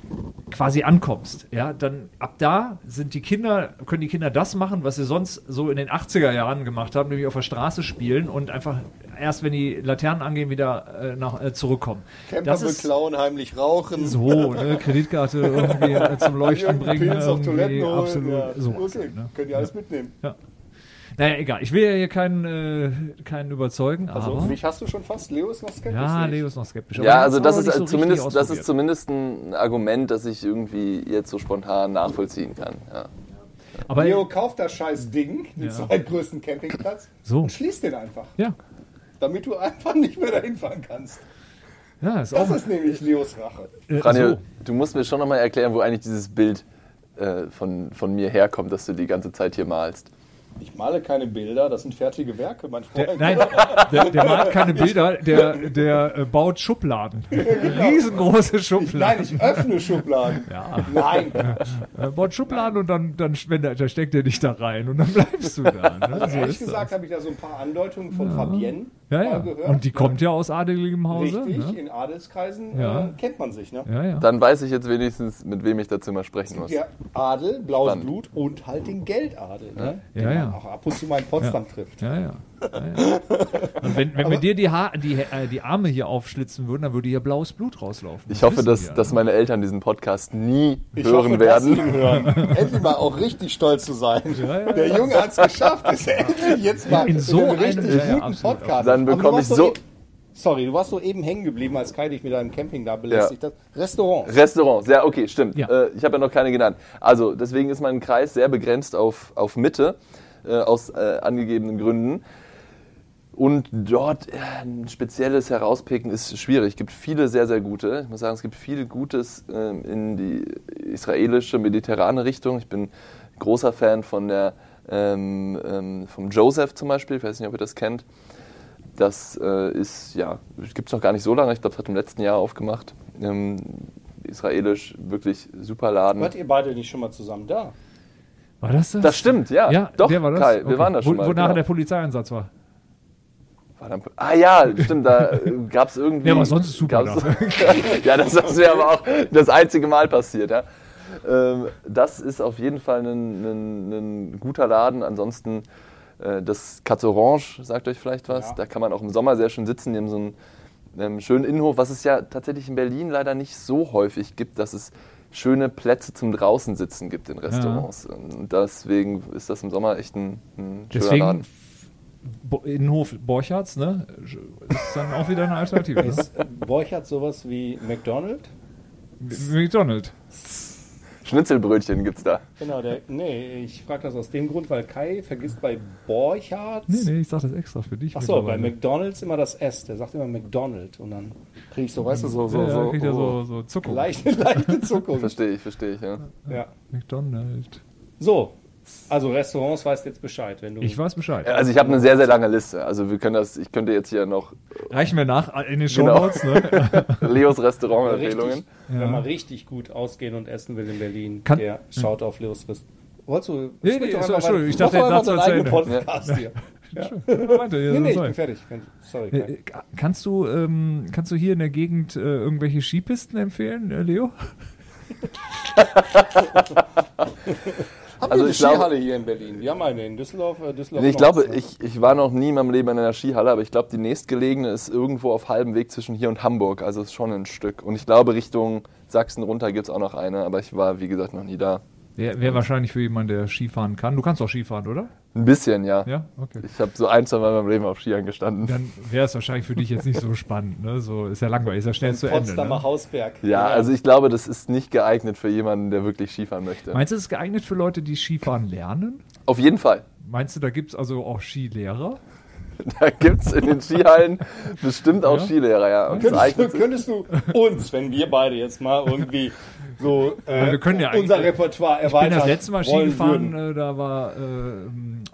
quasi ankommst, ja, dann ab da sind die Kinder, können die Kinder das machen, was sie sonst so in den 80er Jahren gemacht haben, nämlich auf der Straße spielen und einfach erst, wenn die Laternen angehen, wieder äh, nach, äh, zurückkommen.
Camper
das ist
beklauen, heimlich rauchen.
so, ne, Kreditkarte irgendwie äh, zum Leuchten bringen.
Pilz auf Toiletten holen.
absolut.
ja.
sowas,
okay,
ne?
könnt ihr alles mitnehmen.
Naja, egal. Ich will ja hier keinen, äh, keinen überzeugen,
Also,
aber.
mich hast du schon fast. Leo ist noch skeptisch.
Ja. Leo ist noch skeptisch. aber
Ja, also das ist
so
zumindest, das ist zumindest ein Argument, das ich irgendwie jetzt so spontan nachvollziehen kann. Ja.
Aber
Leo kauft das scheiß Ding, den
Ja.
zweitgrößten Campingplatz,
So.
und schließt den einfach.
ja,
Damit du einfach nicht mehr dahin fahren kannst.
ja, ist
Das
auch.
ist nämlich Leos Rache.
Äh,
Franjo,
so.
du musst mir schon nochmal erklären, wo eigentlich dieses Bild äh, von, von mir herkommt, das du die ganze Zeit hier malst.
Ich male keine Bilder, das sind fertige Werke, mein Freund.
Der, nein, der, der malt keine Bilder, der, der äh, baut Schubladen. Riesengroße Schubladen.
Nein, ich öffne Schubladen.
Ja.
Nein.
Er baut Schubladen und dann, dann wenn der, da steckt er dich da rein und dann bleibst du da. Ne? So
Ehrlich gesagt habe ich da so ein paar Andeutungen von Fabienne
Ja, ja.
gehört.
Und die kommt ja aus adeligem Hause.
Richtig,
Ne?
in Adelskreisen
Ja.
äh, kennt man sich. Ne?
Ja, ja.
Dann weiß ich jetzt wenigstens, mit wem ich dazu mal sprechen muss.
Der Adel, blaues
Spannend.
Blut und halt den Geldadel, ne?
Ja,
den
ja.
man auch ab und zu mal in Potsdam trifft.
Ja, ja. Ja, ja. Und wenn, wenn wir dir die, ha die, äh, die Arme hier aufschlitzen würden, dann würde hier blaues Blut rauslaufen.
Ich
Das
hoffe,
wissen
dass, dass meine Eltern diesen Podcast nie
Ich
hören
hoffe, dass
werden.
Hören.
Endlich mal auch richtig stolz zu sein.
ja,
Der Junge hat es geschafft, ist endlich jetzt mal
In so
einem richtig
ja, ja,
guten Podcast.
Dann bekomme ich so-
sorry, du warst so eben hängen geblieben, als Kai dich mit deinem Camping da belästigt hat. Restaurants.
Restaurants, ja, okay, stimmt.
Ja.
Äh, ich habe ja noch keine genannt. Also, deswegen ist mein Kreis sehr begrenzt auf, auf Mitte, äh, aus äh, angegebenen Gründen. Und dort äh, ein spezielles herauspicken ist schwierig. Es gibt viele sehr, sehr gute. Ich muss sagen, es gibt viel Gutes ähm, in die israelische, mediterrane Richtung. Ich bin großer Fan von der, ähm, ähm, vom Joseph zum Beispiel. Ich weiß nicht, ob ihr das kennt. Das äh, ist, ja, gibt es noch gar nicht so lange. Ich glaube, es hat im letzten Jahr aufgemacht. Ähm, israelisch, wirklich super Laden.
Wart ihr beide nicht schon mal zusammen da?
War das das?
Das stimmt, ja.
Ja,
Doch,
der war das.
Kai, wir
Okay.
waren da schon
Wo,
mal.
Wonach
genau.
der Polizeieinsatz war.
War dann- ah ja, stimmt, da gab es irgendwie...
Ja, aber sonst ist super
gab's- ja, das ist mir aber auch das einzige Mal passiert, ja. Ähm, das ist auf jeden Fall ein, ein, ein guter Laden. Ansonsten äh, das Cat Orange, sagt euch vielleicht was.
Ja.
Da kann man auch im Sommer sehr schön sitzen, neben so einem ähm, schönen Innenhof, was es ja tatsächlich in Berlin leider nicht so häufig gibt, dass es schöne Plätze zum draußen sitzen gibt in Restaurants. Und deswegen ist das im Sommer echt ein, ein schöner
Deswegen
Laden.
Bo Innenhof Borchards, ne? Ist dann auch wieder eine Alternative. ne?
Ist Borchardt sowas wie McDonald's?
McDonald.
Schnitzelbrötchen gibt's da.
Genau, der, nee, ich frage das aus dem Grund, weil Kai vergisst bei Borchardt.
Nee, nee, ich sag das extra für dich.
Achso, bei. McDonalds immer das S. Der sagt immer McDonald. Und dann kriege ich so, weißt du, so, so,
ja,
so,
kriegt ja
oh,
so, so Zuckung.
leichte, leichte Zuckung.
Verstehe ich, verstehe ich, ja.
Ja.
McDonald.
So, also Restaurants weißt jetzt Bescheid, wenn du.
Ich weiß Bescheid.
Also ich habe eine sehr, sehr lange Liste. Also wir können das, ich könnte jetzt hier noch
Reichen wir nach in den
Genau.
Shownotes, ne?
Leos Restaurant-Empfehlungen.
richtig, wenn man richtig gut ausgehen und essen will in Berlin,
Kann-
der schaut auf Leos Restaurant. Wolltest du?
Nee, nee,
doch
so, Entschuldigung, ich dachte, war zu
eigenen
Ende.
Podcast hier.
Weiter, ja,
Nee, nee, ich bin fertig. Sorry.
Äh, äh, Kannst du, ähm, kannst du hier in der Gegend äh, irgendwelche Skipisten empfehlen, äh, Leo?
Habt
Also
ihr eine
ich glaube-
Skihalle hier in Berlin? Wir haben eine in Düsseldorf. Äh, Düsseldorf
ich glaube, ich, ich war noch nie in meinem Leben in einer Skihalle, aber ich glaube, die nächstgelegene ist irgendwo auf halbem Weg zwischen hier und Hamburg. Also ist schon ein Stück. Und ich glaube, Richtung Sachsen runter gibt es auch noch eine, aber ich war, wie gesagt, noch nie da.
Wäre wär wahrscheinlich für jemanden, der Skifahren kann. Du kannst auch Skifahren, oder?
Ein bisschen, ja.
Ja, okay.
Ich habe so ein, zwei Mal in meinem Leben auf Skiern gestanden.
Dann wäre es wahrscheinlich für dich jetzt nicht so spannend. Ne? So ist ja langweilig, ist ja schnell zu Ende.
Potsdamer
Ne?
Hausberg.
Ja, also ich glaube, das ist nicht geeignet für jemanden, der wirklich Skifahren möchte.
Meinst du, es ist geeignet für Leute, die Skifahren lernen?
Auf jeden Fall.
Meinst du, da gibt es also auch Skilehrer?
Da gibt es in den Skihallen bestimmt auch
Ja?
Skilehrer, ja.
Könntest du, könntest du uns, wenn wir beide jetzt mal irgendwie so äh,
wir können ja
unser Repertoire
Ich
erweitern
bin das letzte Mal Ski gefahren, äh, da war äh,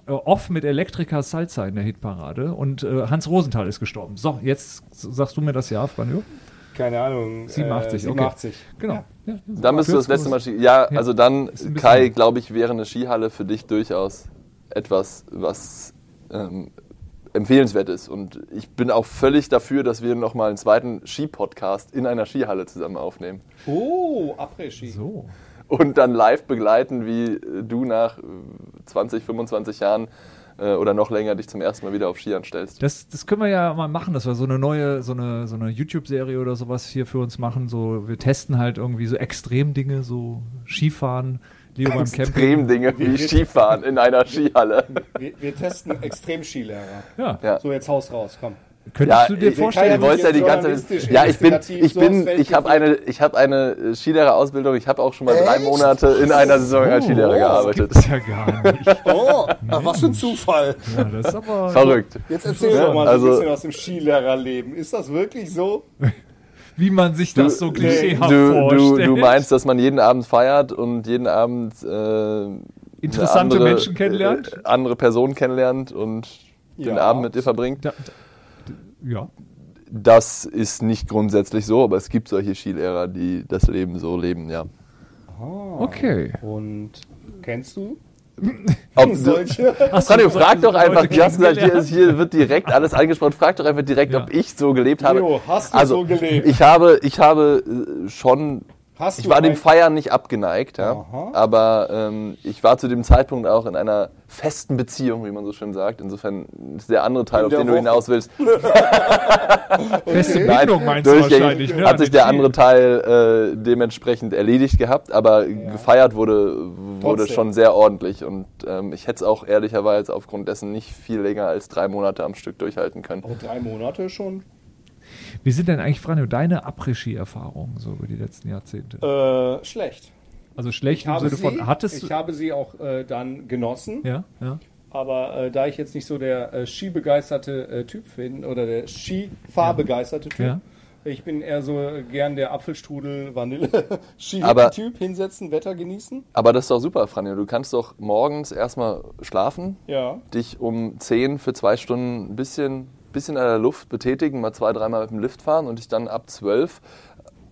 äh, off mit Elektriker Salza in der Hitparade und äh, Hans Rosenthal ist gestorben. So, jetzt sagst du mir das Jahr, Franjo?
Keine Ahnung.
87,
äh,
okay.
87.
Genau. Ja.
Dann bist du das letzte Mal Ski. Ja,
Ja.
also dann, Kai, glaube ich, wäre eine Skihalle für dich durchaus etwas, was ähm, empfehlenswert ist. Und ich bin auch völlig dafür, dass wir nochmal einen zweiten Ski-Podcast in einer Skihalle zusammen aufnehmen.
Oh, Après-Ski.
So.
Und dann live begleiten, wie äh, du nach äh, 20, 25 Jahren äh, oder noch länger dich zum ersten Mal wieder auf Skiern stellst.
Das, das können wir ja mal machen, dass wir so eine neue, so eine, so eine YouTube-Serie oder sowas hier für uns machen. So, wir testen halt irgendwie so Extremdinge, so Skifahren, Leo beim Camping.
Extremdinge wie Skifahren in einer Skihalle.
Wir, wir testen Extremskilehrer.
Ja.
Ja.
So, jetzt haus raus, komm.
Könntest
Ja,
du dir vorstellen,
Du wolltest ja die ganze
journalistisch,
Ja, ich bin, ich
so
bin, ich habe eine, ich habe eine äh, Skilehrerausbildung. Ich habe auch schon mal drei Monate in einer Saison als Skilehrer
das
gearbeitet.
gibt's ja gar nicht.
Oh, ach, was für ein Zufall.
Ja, das ist aber
Verrückt.
Jetzt erzähl
Ja,
doch mal so
also-
ein bisschen aus dem Skilehrerleben. Ist das wirklich so?
Wie man sich das so klischeehaft
Du, du,
vorstellt.
du meinst, dass man jeden Abend feiert und jeden Abend äh,
Interessante
andere,
Menschen kennenlernt?
äh, andere Personen kennenlernt und den
Ja.
Abend mit dir verbringt.
Da, da, ja.
Das ist nicht grundsätzlich so, aber es gibt solche Skilehrer, die das Leben so leben, ja.
Okay.
Und kennst du
Ob,
solche?
Radio, frag doch einfach, du hast gesagt, hier, hier wird direkt alles angesprochen. Frag doch einfach direkt,
Ja.
ob ich so gelebt habe.
Leo, hast du
also,
so gelebt?
Ich habe, ich habe äh, schon,
Hast
ich
du
war dem Feiern nicht abgeneigt, ja. Aber ähm, ich war zu dem Zeitpunkt auch in einer festen Beziehung, wie man so schön sagt. Insofern ist der andere Teil,
In
auf den du
Woche.
hinaus willst,
Feste
Nein,
Bindung meinst du wahrscheinlich. Ne?
hat sich der andere Teil äh, dementsprechend erledigt gehabt, aber gefeiert wurde, wurde
Trotzdem.
schon sehr ordentlich und ähm, ich hätte es auch ehrlicherweise aufgrund dessen nicht viel länger als drei Monate am Stück durchhalten können.
Oh, drei Monate schon?
Wie sind denn eigentlich, Franjo, deine Après-Ski-Erfahrungen so über die letzten Jahrzehnte?
Äh, schlecht.
Also schlecht
Ich
im Sinne
sie,
von, hattest
ich
du...
habe sie auch äh, dann genossen,
Ja, ja.
aber äh, da ich jetzt nicht so der äh, skibegeisterte äh, Typ bin oder der Skifahrbegeisterte Typ,
Ja.
ich bin eher so äh, gern der Apfelstrudel Vanille
Aber-
Ski-Typ, hinsetzen, Wetter genießen.
Aber das ist doch super, Franjo. Du kannst doch morgens erstmal schlafen,
Ja.
dich um 10 für zwei Stunden ein bisschen, bisschen an der Luft betätigen, mal zwei, dreimal mit dem Lift fahren und dich dann ab 12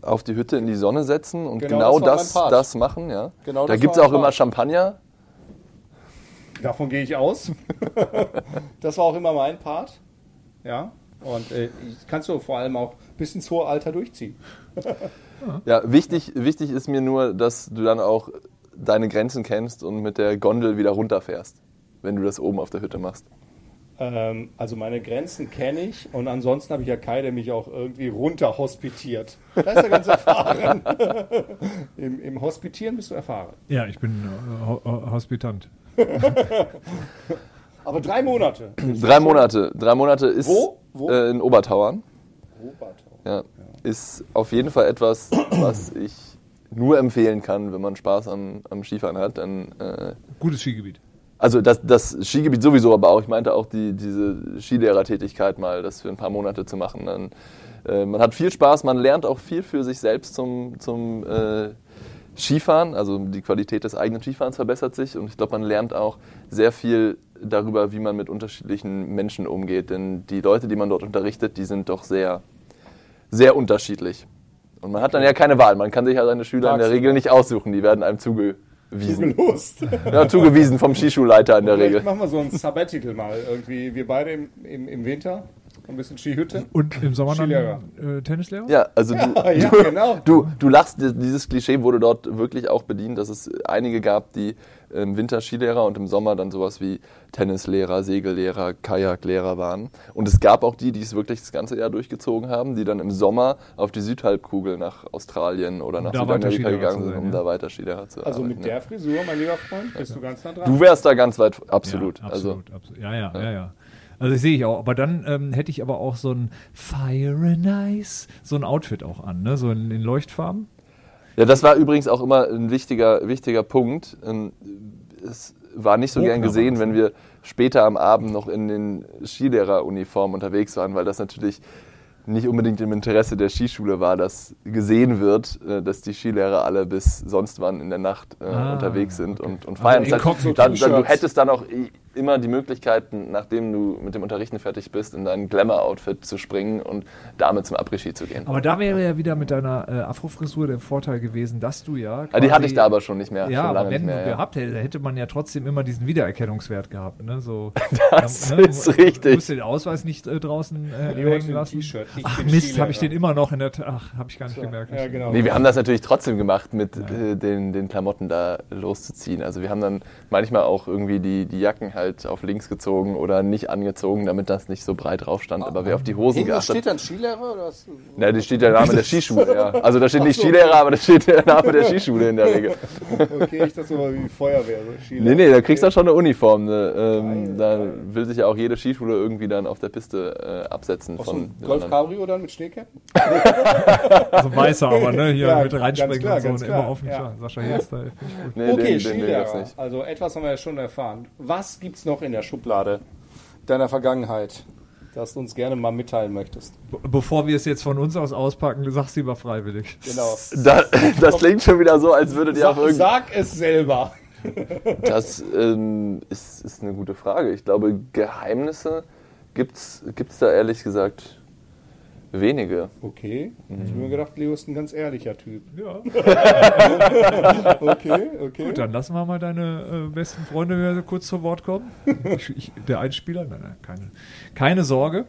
auf die Hütte in die Sonne setzen und
Genau
genau,
das
das, das machen. Ja.
Genau
da gibt es auch immer
Part.
Champagner.
Davon gehe ich aus. das war auch immer mein Part. Ja. Und äh, ich- kannst du vor allem auch bis ins hohe Alter durchziehen.
Ja, wichtig, wichtig ist mir nur, dass du dann auch deine Grenzen kennst und mit der Gondel wieder runterfährst, wenn du das oben auf der Hütte machst.
Ähm, also meine Grenzen kenne ich und ansonsten habe ich ja Kai, der mich auch irgendwie runter hospitiert. Da ist er ganz erfahren. Im, Im Hospitieren bist du erfahren.
Ja, ich bin äh, Ho Ho- Hospitant.
Aber drei Monate.
Drei Monate. Drei Monate ist
Wo? Wo?
Äh, in Obertauern.
Obertau.
Ja. Ist auf jeden Fall etwas, was ich nur empfehlen kann, wenn man Spaß am, am Skifahren hat. Dann, äh,
Gutes Skigebiet.
Also das, das Skigebiet sowieso, aber auch, ich meinte auch die, diese Skilehrertätigkeit mal, das für ein paar Monate zu machen. Dann, äh, man hat viel Spaß, man lernt auch viel für sich selbst zum, zum äh, Skifahren. Also die Qualität des eigenen Skifahrens verbessert sich und ich glaube, man lernt auch sehr viel darüber, wie man mit unterschiedlichen Menschen umgeht. Denn die Leute, die man dort unterrichtet, die sind doch sehr, sehr unterschiedlich. Und man hat dann ja keine Wahl. Man kann sich ja seine Schüler in der. Regel nicht aussuchen. Die werden einem zuge zugewiesen.
Lust.
Ja, zugewiesen vom Skischulleiter in der Regel.
machen wir so ein Sabbatical mal irgendwie. Wir beide im, im, im Winter. Ein bisschen Skihütte.
Und im Sommer
Skilehrer.
dann äh, Tennislehrer?
Ja, also du,
ja,
du,
genau.
du, du lachst, dieses Klischee wurde dort wirklich auch bedient, dass es einige gab, die im Winter Skilehrer und im Sommer dann sowas wie Tennislehrer, Segellehrer, Kajaklehrer waren. Und es gab auch die, die es wirklich das ganze Jahr durchgezogen haben, die dann im Sommer auf die Südhalbkugel nach Australien oder nach Südamerika gegangen sind, um
ja.
da weiter Skilehrer zu
Also
arbeiten.
mit der Frisur, mein lieber Freund, bist du ganz nah dran.
Du wärst da ganz weit, absolut.
Ja,
Also,
absolut, absolut. Ja, ja, ja, ja. Also das sehe ich auch. Aber dann ähm, hätte ich aber auch so ein Fire and Ice, so ein Outfit auch an, ne? So in den Leuchtfarben.
Ja, das war übrigens auch immer ein wichtiger, wichtiger Punkt. Ähm, Es war nicht so gern gesehen,
das,
wenn wir später am Abend noch in den Skilehreruniformen unterwegs waren, weil das natürlich nicht unbedingt im Interesse der Skischule war, dass gesehen wird, äh, dass die Skilehrer alle bis sonst wann in der Nacht äh,
Ah,
unterwegs sind
okay.
und, und
Also
feiern. Das
inkognito
heißt, dann, dann, du hättest dann auch immer die Möglichkeit, nachdem du mit dem Unterrichten fertig bist, in dein Glamour-Outfit zu springen und damit zum Après-Ski zu gehen.
Aber da wäre ja wieder mit deiner äh, Afrofrisur der Vorteil gewesen, dass du ja.
Ah, die hatte ich da aber schon nicht mehr.
Ja,
schon
aber
lange
wenn
nicht mehr,
du
ja.
gehabt hätte, hätte man ja trotzdem immer diesen Wiedererkennungswert gehabt. Ne? So,
Das
ne?
ist richtig.
Du musst den Ausweis nicht äh, draußen äh, hängen lassen. Ach Mist, habe ich den immer noch in der Ach, habe ich gar nicht gemerkt.
Ja, genau.
Nee, wir haben das natürlich trotzdem gemacht, mit äh, den, den Klamotten da loszuziehen. Also wir haben dann manchmal auch irgendwie die, die Jacken halt auf links gezogen oder nicht angezogen, damit das nicht so breit drauf stand. Aber wer auf die Hosen
Hinten
geachtet
steht dann Skilehrer oder was?
Na, da steht der Name der Skischule, ja. Also da steht nicht Skilehrer, aber da steht der Name der Skischule in der Regel.
Okay, ich das aber wie Feuerwehr. So Skilehrer.
Nee, nee, da kriegst du schon eine Uniform. Ne? Ähm, da will sich ja auch jede Skischule irgendwie dann auf der Piste äh, absetzen.
So
von den
Golf. Cabrio dann mit Schneeketten?
Also weißer aber, ne? Hier
Ja,
mit
ganz
reinspringen
klar,
und so und
klar,
immer offen.
ja.
Sascha Hierstyle.
Nee,
Okay,
den, den, den
Skilehrer.
nicht.
Also etwas haben wir ja schon erfahren. Was gibt's noch in der Schublade deiner Vergangenheit, das du uns gerne mal mitteilen möchtest?
Be- Bevor wir es jetzt von uns aus auspacken, sag's lieber freiwillig.
Genau.
Da, das klingt schon wieder so, als würdet ihr auf
Sag,
irgendein
sag es selber.
Das ähm, ist, ist eine gute Frage. Ich glaube, Geheimnisse gibt es da ehrlich gesagt wenige.
Okay. Ich habe mir gedacht, Leo ist ein ganz ehrlicher Typ.
Ja.
Okay, okay.
Gut, dann lassen wir mal deine äh, besten Freunde wieder kurz zu Wort kommen. Ich, ich, der Einspieler? Nein, nein, keine, keine Sorge.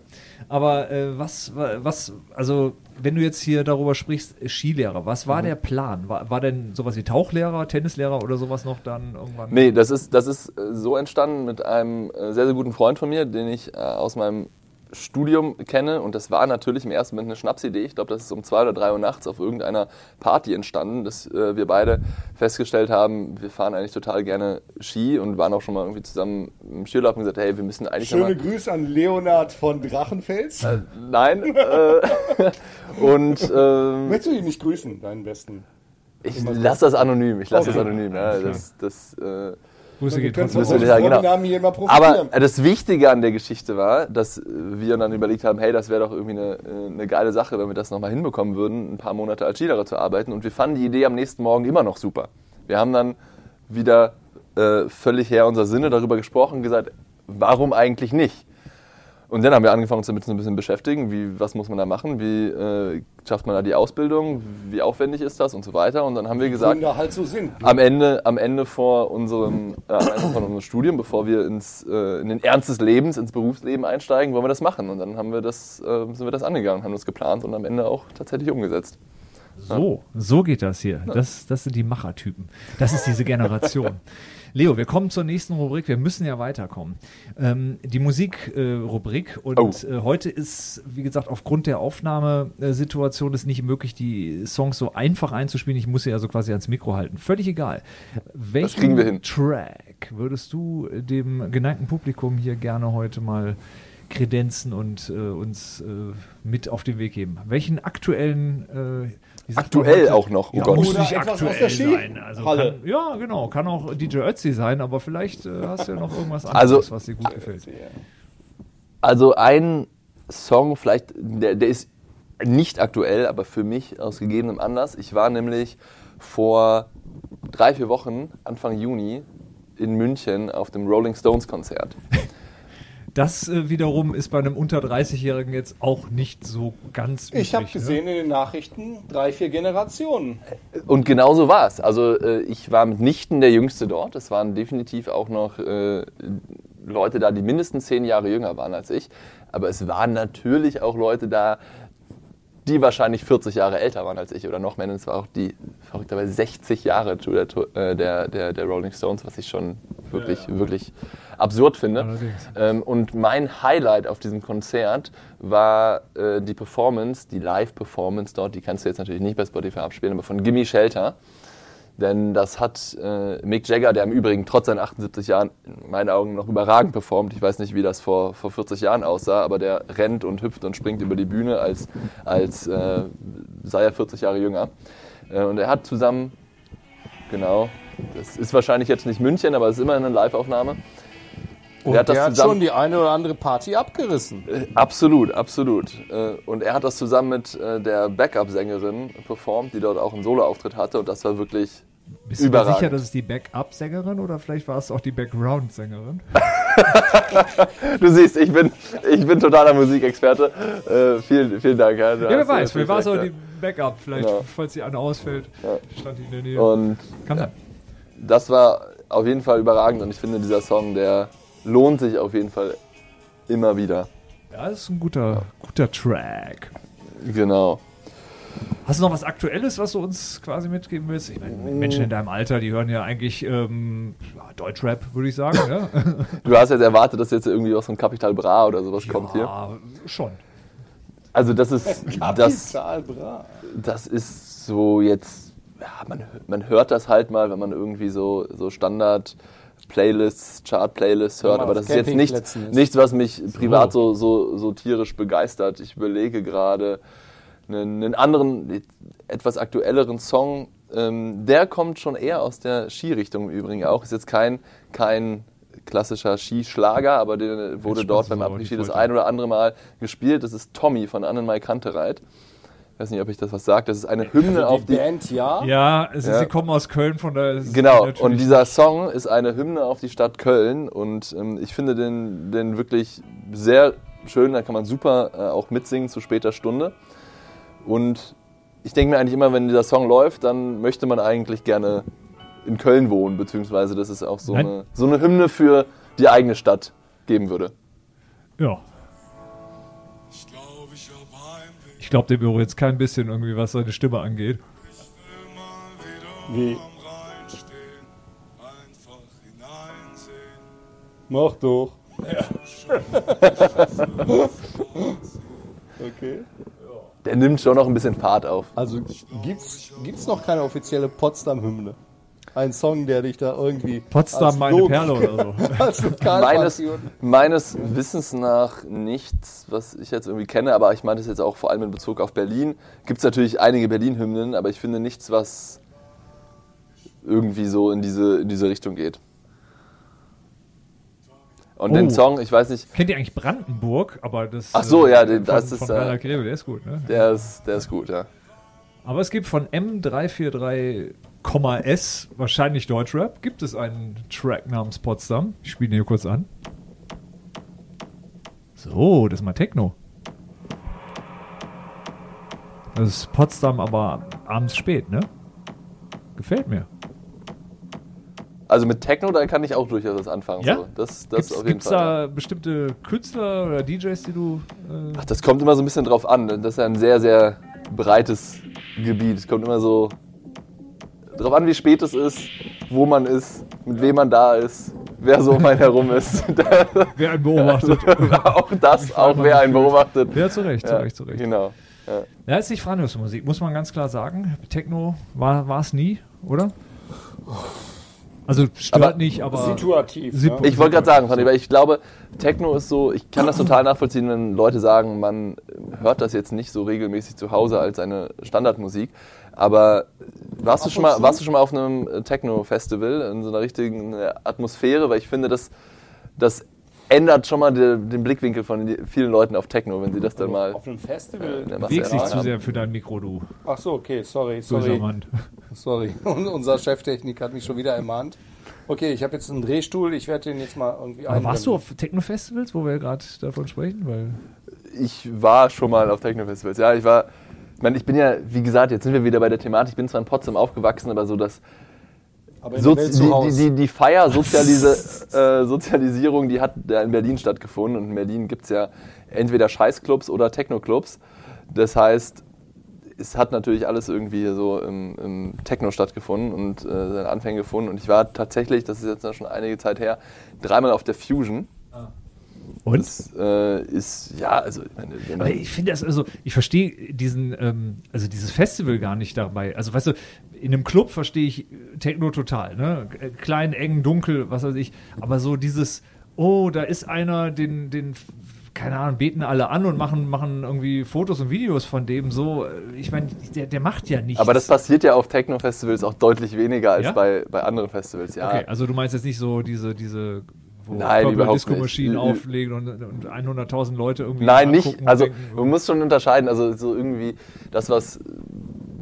Aber äh, was, wa- was, also wenn du jetzt hier darüber sprichst, Skilehrer, was war der Plan? War, war denn sowas wie Tauchlehrer, Tennislehrer oder sowas noch dann irgendwann?
Nee, das ist, das ist äh, so entstanden mit einem äh, sehr, sehr guten Freund von mir, den ich äh, aus meinem Studium kenne. Und das war natürlich im ersten Moment eine Schnapsidee. Ich glaube, das ist um zwei oder drei Uhr nachts auf irgendeiner Party entstanden, dass äh, wir beide festgestellt haben, wir fahren eigentlich total gerne Ski und waren auch schon mal irgendwie zusammen im Skiurlaub und gesagt, hey, wir müssen eigentlich
Schöne Grüße an Leonard von Drachenfels.
Nein. äh, und ähm,
Möchtest du ihn nicht grüßen, deinen besten?
ich lasse das anonym. Ich lasse
Okay.
das anonym. Ja, das, das, äh,
Grüße geht trotzdem
von
ja,
raus.
genau.
Namen hier mal profitieren.
aber das Wichtige an der Geschichte war, dass wir dann überlegt haben, hey, das wäre doch irgendwie eine, äh, eine geile Sache, wenn wir das nochmal hinbekommen würden, ein paar Monate als Skilehrer zu arbeiten. Und wir fanden die Idee am nächsten Morgen immer noch super. Wir haben dann wieder äh, völlig her unser Sinne darüber gesprochen und gesagt, warum eigentlich nicht? Und dann haben wir angefangen, uns damit so ein bisschen beschäftigen, wie, was muss man da machen, wie äh, schafft man da die Ausbildung, wie aufwendig ist das und so weiter. Und dann haben wir gesagt,
halt so sind.
am Ende, am Ende vor unserem, äh, am Ende von unserem Studium, bevor wir ins, äh, in den Ernst des Lebens, ins Berufsleben einsteigen, wollen wir das machen. Und dann haben wir das, äh, sind wir das angegangen, haben das geplant und am Ende auch tatsächlich umgesetzt.
So, so geht das hier. Das, das sind die Machertypen. Das ist diese Generation. Leo, wir kommen zur nächsten Rubrik. Wir müssen ja weiterkommen. Ähm, die Musikrubrik. Äh, und
Oh.
äh, heute ist, wie gesagt, aufgrund der Aufnahmesituation ist nicht möglich, die Songs so einfach einzuspielen. Ich muss sie also quasi ans Mikro halten. Völlig egal. Welchen
kriegen wir hin.
Track würdest du dem geneigten Publikum hier gerne heute mal kredenzen und äh, uns äh, mit auf den Weg geben? Welchen aktuellen wie sagt man
Aktuell auch noch, oh
ja,
Gott.
muss
Oder
nicht aktuell sein. Also
Halle.
kann, ja, genau. Kann auch DJ Ötzi sein, aber vielleicht äh, hast du ja noch irgendwas
Also-
anderes, was dir gut gefällt.
Also ein Song, vielleicht, der, der ist nicht aktuell, aber für mich aus gegebenem Anlass. Ich war nämlich vor drei, vier Wochen, Anfang Juni, in München auf dem Rolling Stones Konzert.
Das äh, wiederum ist bei einem unter 30-Jährigen jetzt auch nicht so ganz
Ich habe
üblich, ne?
gesehen in den Nachrichten drei, vier Generationen.
Und genau so war es. Also äh, ich war mitnichten der Jüngste dort. Es waren definitiv auch noch äh, Leute da, die mindestens zehn Jahre jünger waren als ich. Aber es waren natürlich auch Leute da, die wahrscheinlich 40 Jahre älter waren als ich oder noch mehr. Und Es war auch die verrückterweise 60 Jahre zu der, äh, der, der, der Rolling Stones, was ich schon wirklich, wirklich absurd finde. Ähm, und mein Highlight auf diesem Konzert war äh, die Performance, die Live-Performance dort. Die kannst du jetzt natürlich nicht bei Spotify abspielen, aber von Gimme Shelter. Denn das hat äh, Mick Jagger, der im Übrigen trotz seinen 78 Jahren in meinen Augen noch überragend performt. Ich weiß nicht, wie das vor, vor 40 Jahren aussah, aber der rennt und hüpft und springt über die Bühne, als, als äh, sei er 40 Jahre jünger. Äh, und er hat zusammen, genau, das ist wahrscheinlich jetzt nicht München, aber es ist immerhin eine Live-Aufnahme.
Und
Er hat das
hat schon die eine oder andere Party abgerissen.
Äh, Absolut, absolut. Äh, Und er hat das zusammen mit äh, der Backup-Sängerin performt, die dort auch einen Solo-Auftritt hatte. Und das war wirklich
Bist du sicher, dass es die Backup-Sängerin oder vielleicht war es auch die Background-Sängerin?
Du siehst, ich bin, ich bin totaler Musikexperte. Äh, vielen, vielen Dank. Ja,
Ja, wer weiß, vielleicht war es auch die Backup. Vielleicht,
Ja.
falls die eine ausfällt, stand die in der Nähe.
ja. Und
Kann sein.
das war auf jeden Fall überragend. Und ich finde, dieser Song, der lohnt sich auf jeden Fall immer wieder.
Ja, das ist ein guter, guter Track.
Genau.
Hast du noch was Aktuelles, was du uns quasi mitgeben willst? Ich meine, Menschen in deinem Alter, die hören ja eigentlich ähm, ja, Deutschrap, würde ich sagen. Ja,
Du hast jetzt erwartet, dass jetzt irgendwie was von Capital Bra oder sowas kommt hier.
ja schon.
Also das ist, das,
Kapital Bra.
das ist so jetzt, ja, man, man hört das halt mal, wenn man irgendwie so, so Standard Playlists, Chart-Playlists hört, aber das ist jetzt nichts, nichts, was mich privat so, so, so tierisch begeistert. Ich überlege gerade einen, anderen, etwas aktuelleren Song, ähm, der kommt schon eher aus der Ski-Richtung im Übrigen auch. Ist jetzt kein, kein klassischer Skischlager, aber der wurde
Jetzt
dort beim Après-Ski das ein oder andere Mal gespielt. Das ist Tommy von Annenmai Kantereit. Ich weiß nicht, ob ich das was sagt. Das ist eine Hymne auf
Die
die.
Band, ja.
Ja, es ist,
Ja.
sie kommen aus Köln, von daher ist
Genau, und dieser Song ist eine Hymne auf die Stadt Köln und ähm, ich finde den, den wirklich sehr schön. Da kann man super äh, auch mitsingen zu später Stunde. Und ich denke mir eigentlich immer, wenn dieser Song läuft, dann möchte man eigentlich gerne in Köln wohnen, beziehungsweise dass es auch so
Nein.
eine, so eine Hymne für die eigene Stadt geben würde.
Ja. Ich glaube dem Büro jetzt kein bisschen irgendwie, was seine Stimme angeht.
Wie? Mach doch. okay.
Der nimmt schon noch ein bisschen Fahrt auf.
Also gibt's, gibt's noch keine offizielle Potsdam-Hymne? Ein Song, der dich da irgendwie.
Potsdam,
als
meine
Lok-
Perle oder so.
als
Meines, meines Wissens nach nichts, was ich jetzt irgendwie kenne, aber ich meine das jetzt auch vor allem in Bezug auf Berlin. Gibt es natürlich einige Berlin-Hymnen, aber ich finde nichts, was irgendwie so in diese, in diese Richtung geht. Und den
Oh.
Song, ich weiß nicht,
Kennt ihr eigentlich Brandenburg? Aber das,
Ach so,
äh,
ja, den-
von,
das ist,
von
äh,
Grebe, der ist gut. Ne?
der ist, der ist gut, ja.
Aber es gibt von M343,S, wahrscheinlich Deutschrap, gibt es einen Track namens Potsdam. Ich spiele ihn hier kurz an. So, das ist mal Techno. Das ist Potsdam, aber abends spät, ne? Gefällt mir.
Also mit Techno, da kann ich auch durchaus was anfangen.
Ja?
So. Das, das
Gibt's,
jeden
gibt's
Fall. ja.
da bestimmte Künstler oder DJs, die du. Äh,
Ach, das kommt immer so ein bisschen drauf an. Das ist ja ein sehr, sehr breites Gebiet. Es kommt immer so drauf an, wie spät es ist, wo man ist, mit wem man da ist, wer so um einen herum ist.
wer einen beobachtet?
auch das, auch wer einen beobachtet.
ja, zu Recht, zu
Ja,
Recht, zu Recht.
Genau.
Ja, ist nicht Freihandelsmusik, muss man ganz klar sagen. Techno war es nie, oder? Also stört
Aber
nicht, aber.
Situativ.
Situ-
ne?
Ich wollte gerade sagen, Fanny, weil ich glaube, Techno ist so, ich kann das total nachvollziehen, wenn Leute sagen, man hört das jetzt nicht so regelmäßig zu Hause als eine Standardmusik. Aber warst du schon mal, warst du schon mal auf einem Techno-Festival in so einer richtigen Atmosphäre? Weil ich finde, das, das ändert schon mal de, den Blickwinkel von vielen Leuten auf Techno, wenn sie das dann mal
Auf einem Festival.
Masse
Bewegst dich zu sehr für dein Mikro, du
Ach so, okay, sorry, sorry.
Mann.
Sorry. Und unser Cheftechnik hat mich schon wieder ermahnt. Okay, ich habe jetzt einen Drehstuhl, ich werde den jetzt mal irgendwie
Aber warst du auf Techno-Festivals, wo wir gerade davon sprechen? Weil
Ich war schon mal auf Techno-Festivals. Ja, ich war. Ich meine, ich bin ja, wie gesagt, jetzt sind wir wieder bei der Thematik. Ich bin zwar in Potsdam aufgewachsen, aber so das
Aber in der
die,
Welt zu Hause.
die, die, die Feier Sozialise, äh, Sozialisierung, die hat in Berlin stattgefunden. Und in Berlin gibt es ja entweder Scheißclubs oder Techno-Clubs. Das heißt, es hat natürlich alles irgendwie so im, im Techno stattgefunden und äh, seine Anfänge gefunden. Und ich war tatsächlich, das ist jetzt schon einige Zeit her, dreimal auf der Fusion.
Und?
Das äh, ist, ja, also, ich meine,
Aber ich finde das, also ich verstehe diesen, ähm, also dieses Festival gar nicht dabei. Also weißt du, in einem Club verstehe ich Techno total, ne? Klein, eng, dunkel, was weiß ich. Aber so dieses, oh, da ist einer, den, den, keine Ahnung, beten alle an und machen, machen irgendwie Fotos und Videos von dem so. äh, Ich meine, der, der macht ja nichts.
aber das passiert ja auf Techno-Festivals auch deutlich weniger als
Ja?
bei, bei anderen Festivals. Ja,
Okay, also du meinst jetzt nicht so diese, diese wo
Nein, überhaupt
Disco
nicht.
Auflegen und, und 100.000 Leute irgendwie
Nein, nicht. Also
denken, oh.
man muss schon unterscheiden. Also so irgendwie das, was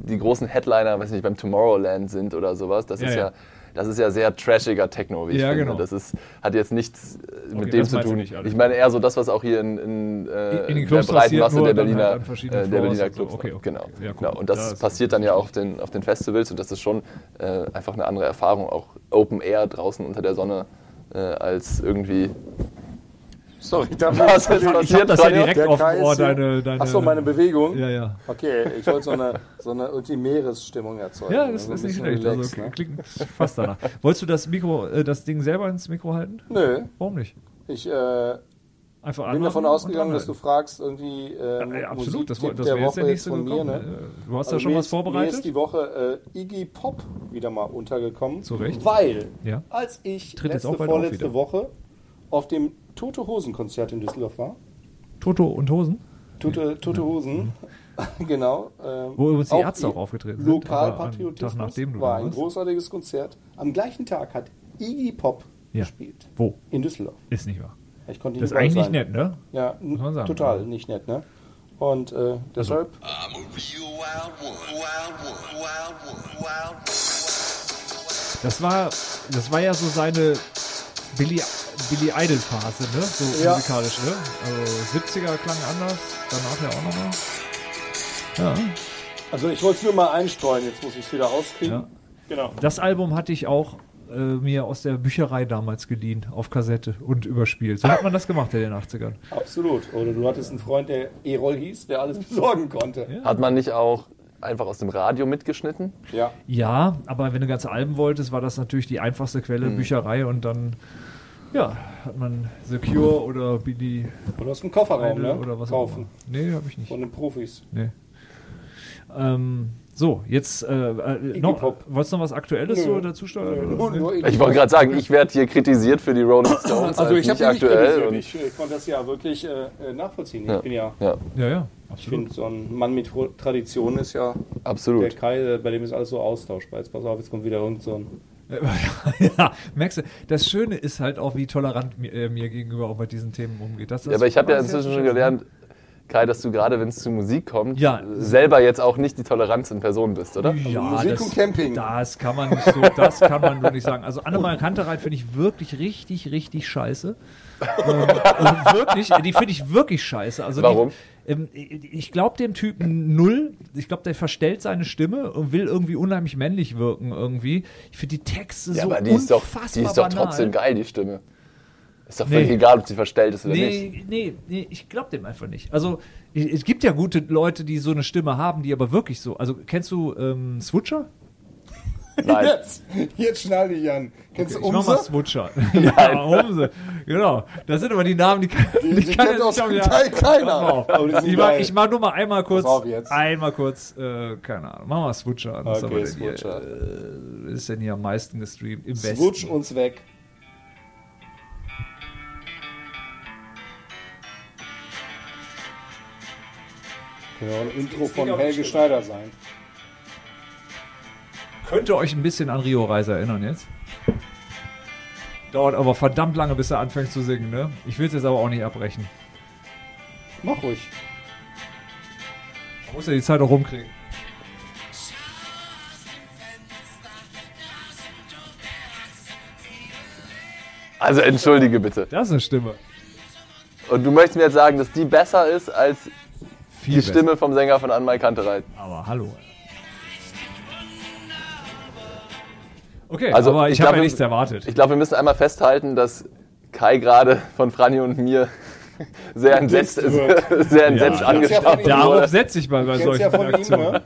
die großen Headliner, weiß nicht, beim Tomorrowland sind oder sowas, das
Ja,
ist
ja.
ja. Das ist ja sehr trashiger Techno, wie ich
Ja,
finde.
genau.
Das ist, hat jetzt nichts äh, mit
Okay,
dem
das
zu tun.
alles.
Ich meine eher so das, was auch hier in, in, äh,
In
der
Clubs
breiten Masse der
halt
Berliner,
verschiedenen
äh, der Berliner
und so.
Clubs.
Okay, okay.
Genau.
Ja, gut.
genau. Und
Da
das
ist-
passiert dann ja auf den, auf den Festivals und das ist schon äh, einfach eine andere Erfahrung, auch Open Air draußen unter der Sonne, äh, als irgendwie.
Sorry, da
Was ist
Ich hab
passiert,
das ja direkt auf dem Ohr, deine, deine...
Achso, meine Bewegung?
Ja, ja.
Okay, ich wollte so eine, so eine irgendwie Meeresstimmung erzeugen.
Ja, das
So ein
ist nicht schlecht.
relaxed,
also,
ne?
Klingt fast danach. Wolltest du das Mikro, äh, das Ding selber ins Mikro halten?
Nö,
Warum nicht?
ich äh,
Einfach
bin davon ausgegangen, dass du fragst, irgendwie äh.
Ja, absolut, das, das
der
wäre jetzt
jetzt
so
von mir. Ne?
Äh, Du hast da
Also
schon
mir
was
ist- Mir ist
vorbereitet?
die Woche äh, Iggy Pop wieder mal untergekommen.
Zu Recht.
Weil,
Ja.
als ich
Tritt
letzte, vorletzte. Woche auf dem Tote Hosen Konzert in Düsseldorf war,
Toto und Hosen?
Tote, Tote Hosen, genau. ähm,
Wo übrigens die
auch
Ärzte auch aufgetreten sind,
Lokalpatriotismus war
da
ein großartiges Konzert. Am gleichen Tag hat Iggy Pop
Ja.
gespielt.
Wo?
In Düsseldorf.
Ist nicht wahr.
Ich konnte
Das ist eigentlich
sein.
nicht nett, ne?
Ja,
Muss man sagen.
total nicht nett, ne? Und äh, deshalb,
Das war, das war ja so seine Billy, Billy Idol Phase, ne? So
Ja.
musikalisch, ne? Also 70er klang anders, danach ja auch nochmal. Ja.
also ich wollte es nur mal einstreuen, jetzt muss ich es wieder rauskriegen.
Ja.
Genau.
Das Album hatte ich auch äh, mir aus der Bücherei damals geliehen, auf Kassette und überspielt. So hat man das gemacht in den 80ern.
Absolut. Oder du hattest einen Freund, der Erol hieß, der alles besorgen konnte.
Hat man nicht auch einfach aus dem Radio mitgeschnitten?
Ja.
Ja, aber wenn du ganze Alben wolltest, war das natürlich die einfachste Quelle,
Hm.
Bücherei und dann ja, hat man Secure oder Billy
Oder aus dem Kofferraum,
Idol
ne?
oder was auch
Kaufen.
immer. Nee, habe ich nicht.
Von den Profis.
Nee. Ähm, so, jetzt äh, äh, noch, wolltest du noch was Aktuelles
Nö.
so dazu steuern?
Nur
Ich wollte gerade sagen, ich werde hier kritisiert für die Rolling Stones
also
als
ich habe
nicht
die nicht
aktuell.
kritisiert.
und,
Ich, ich konnte das ja wirklich äh, äh, nachvollziehen.
Ja.
Ich bin ja,
ja,
Ja, ja,
ich finde, so ein Mann mit Tradition ist ja der
absolut.
Kai, äh, bei dem ist alles so austauschbar. Jetzt pass auf, jetzt kommt wieder irgend so ein.
ja, merkst du, das Schöne ist halt auch, wie tolerant mir, äh, mir gegenüber auch bei diesen Themen umgeht. Das, das
Ja, aber ich habe ja inzwischen schon gelernt, Kai, dass du gerade, wenn es zu Musik kommt,
Ja.
selber jetzt auch nicht die Toleranz in Person bist, oder?
Ja,
Musik
das,
und Camping.
Das kann man nicht so, das kann man nur nicht sagen. Also Annemarie Kantereit finde ich wirklich richtig, richtig scheiße. ähm, also wirklich, die finde ich wirklich scheiße. Also
Warum?
Die, ähm, ich glaube dem Typen null. Ich glaube, der verstellt seine Stimme und will irgendwie unheimlich männlich wirken irgendwie. Ich finde die Texte
Ja,
so
aber die ist doch,
unfassbar
die ist doch
banal.
trotzdem geil, die Stimme. Ist doch völlig
Nee.
egal, ob sie verstellt ist oder nicht.
Nee, nee, nee, ich glaube dem einfach nicht. Also, es gibt ja gute Leute, die so eine Stimme haben, die aber wirklich so. Also, kennst du ähm, Switcher?
Nein.
Jetzt, jetzt schnall dich an. Kennst
Ich
du
mach mal
Umse?
Switcher. ja, Umse. Genau. Das sind aber die Namen, die kann,
Die, die
kann
kennt aus dem Teil keiner. die
Ich mach, ich mach nur mal einmal kurz.
jetzt.
Einmal kurz, äh, keine Ahnung. Mach mal Switcher an.
Okay,
haben wir denn hier?
Switcher.
Äh, ist denn hier am meisten gestreamt? Im Westen.
Switch uns weg. Könnte auch ein Intro von Helge Schneider sein.
Könnte euch ein bisschen an Rio Reiser erinnern jetzt. Dauert aber verdammt lange, bis er anfängt zu singen, ne? Ich will es jetzt aber auch nicht abbrechen.
Mach ruhig.
Man muss ja die Zeit auch rumkriegen.
Also entschuldige bitte.
Das ist eine Stimme.
Und du möchtest mir jetzt sagen, dass die besser ist als
Viel
die
besser.
Stimme vom Sänger von Anmal Kantereit?
Aber hallo. Okay,
Also,
aber ich,
ich
habe ja nichts erwartet.
Ich glaube, wir müssen einmal festhalten, dass Kai gerade von Franny und mir sehr entsetzt,
wird.
sehr entsetzt
Ja,
angeschaut
ist ja
Darauf setze ich mal bei solchen
ja ihm,
Aktionen.
ne?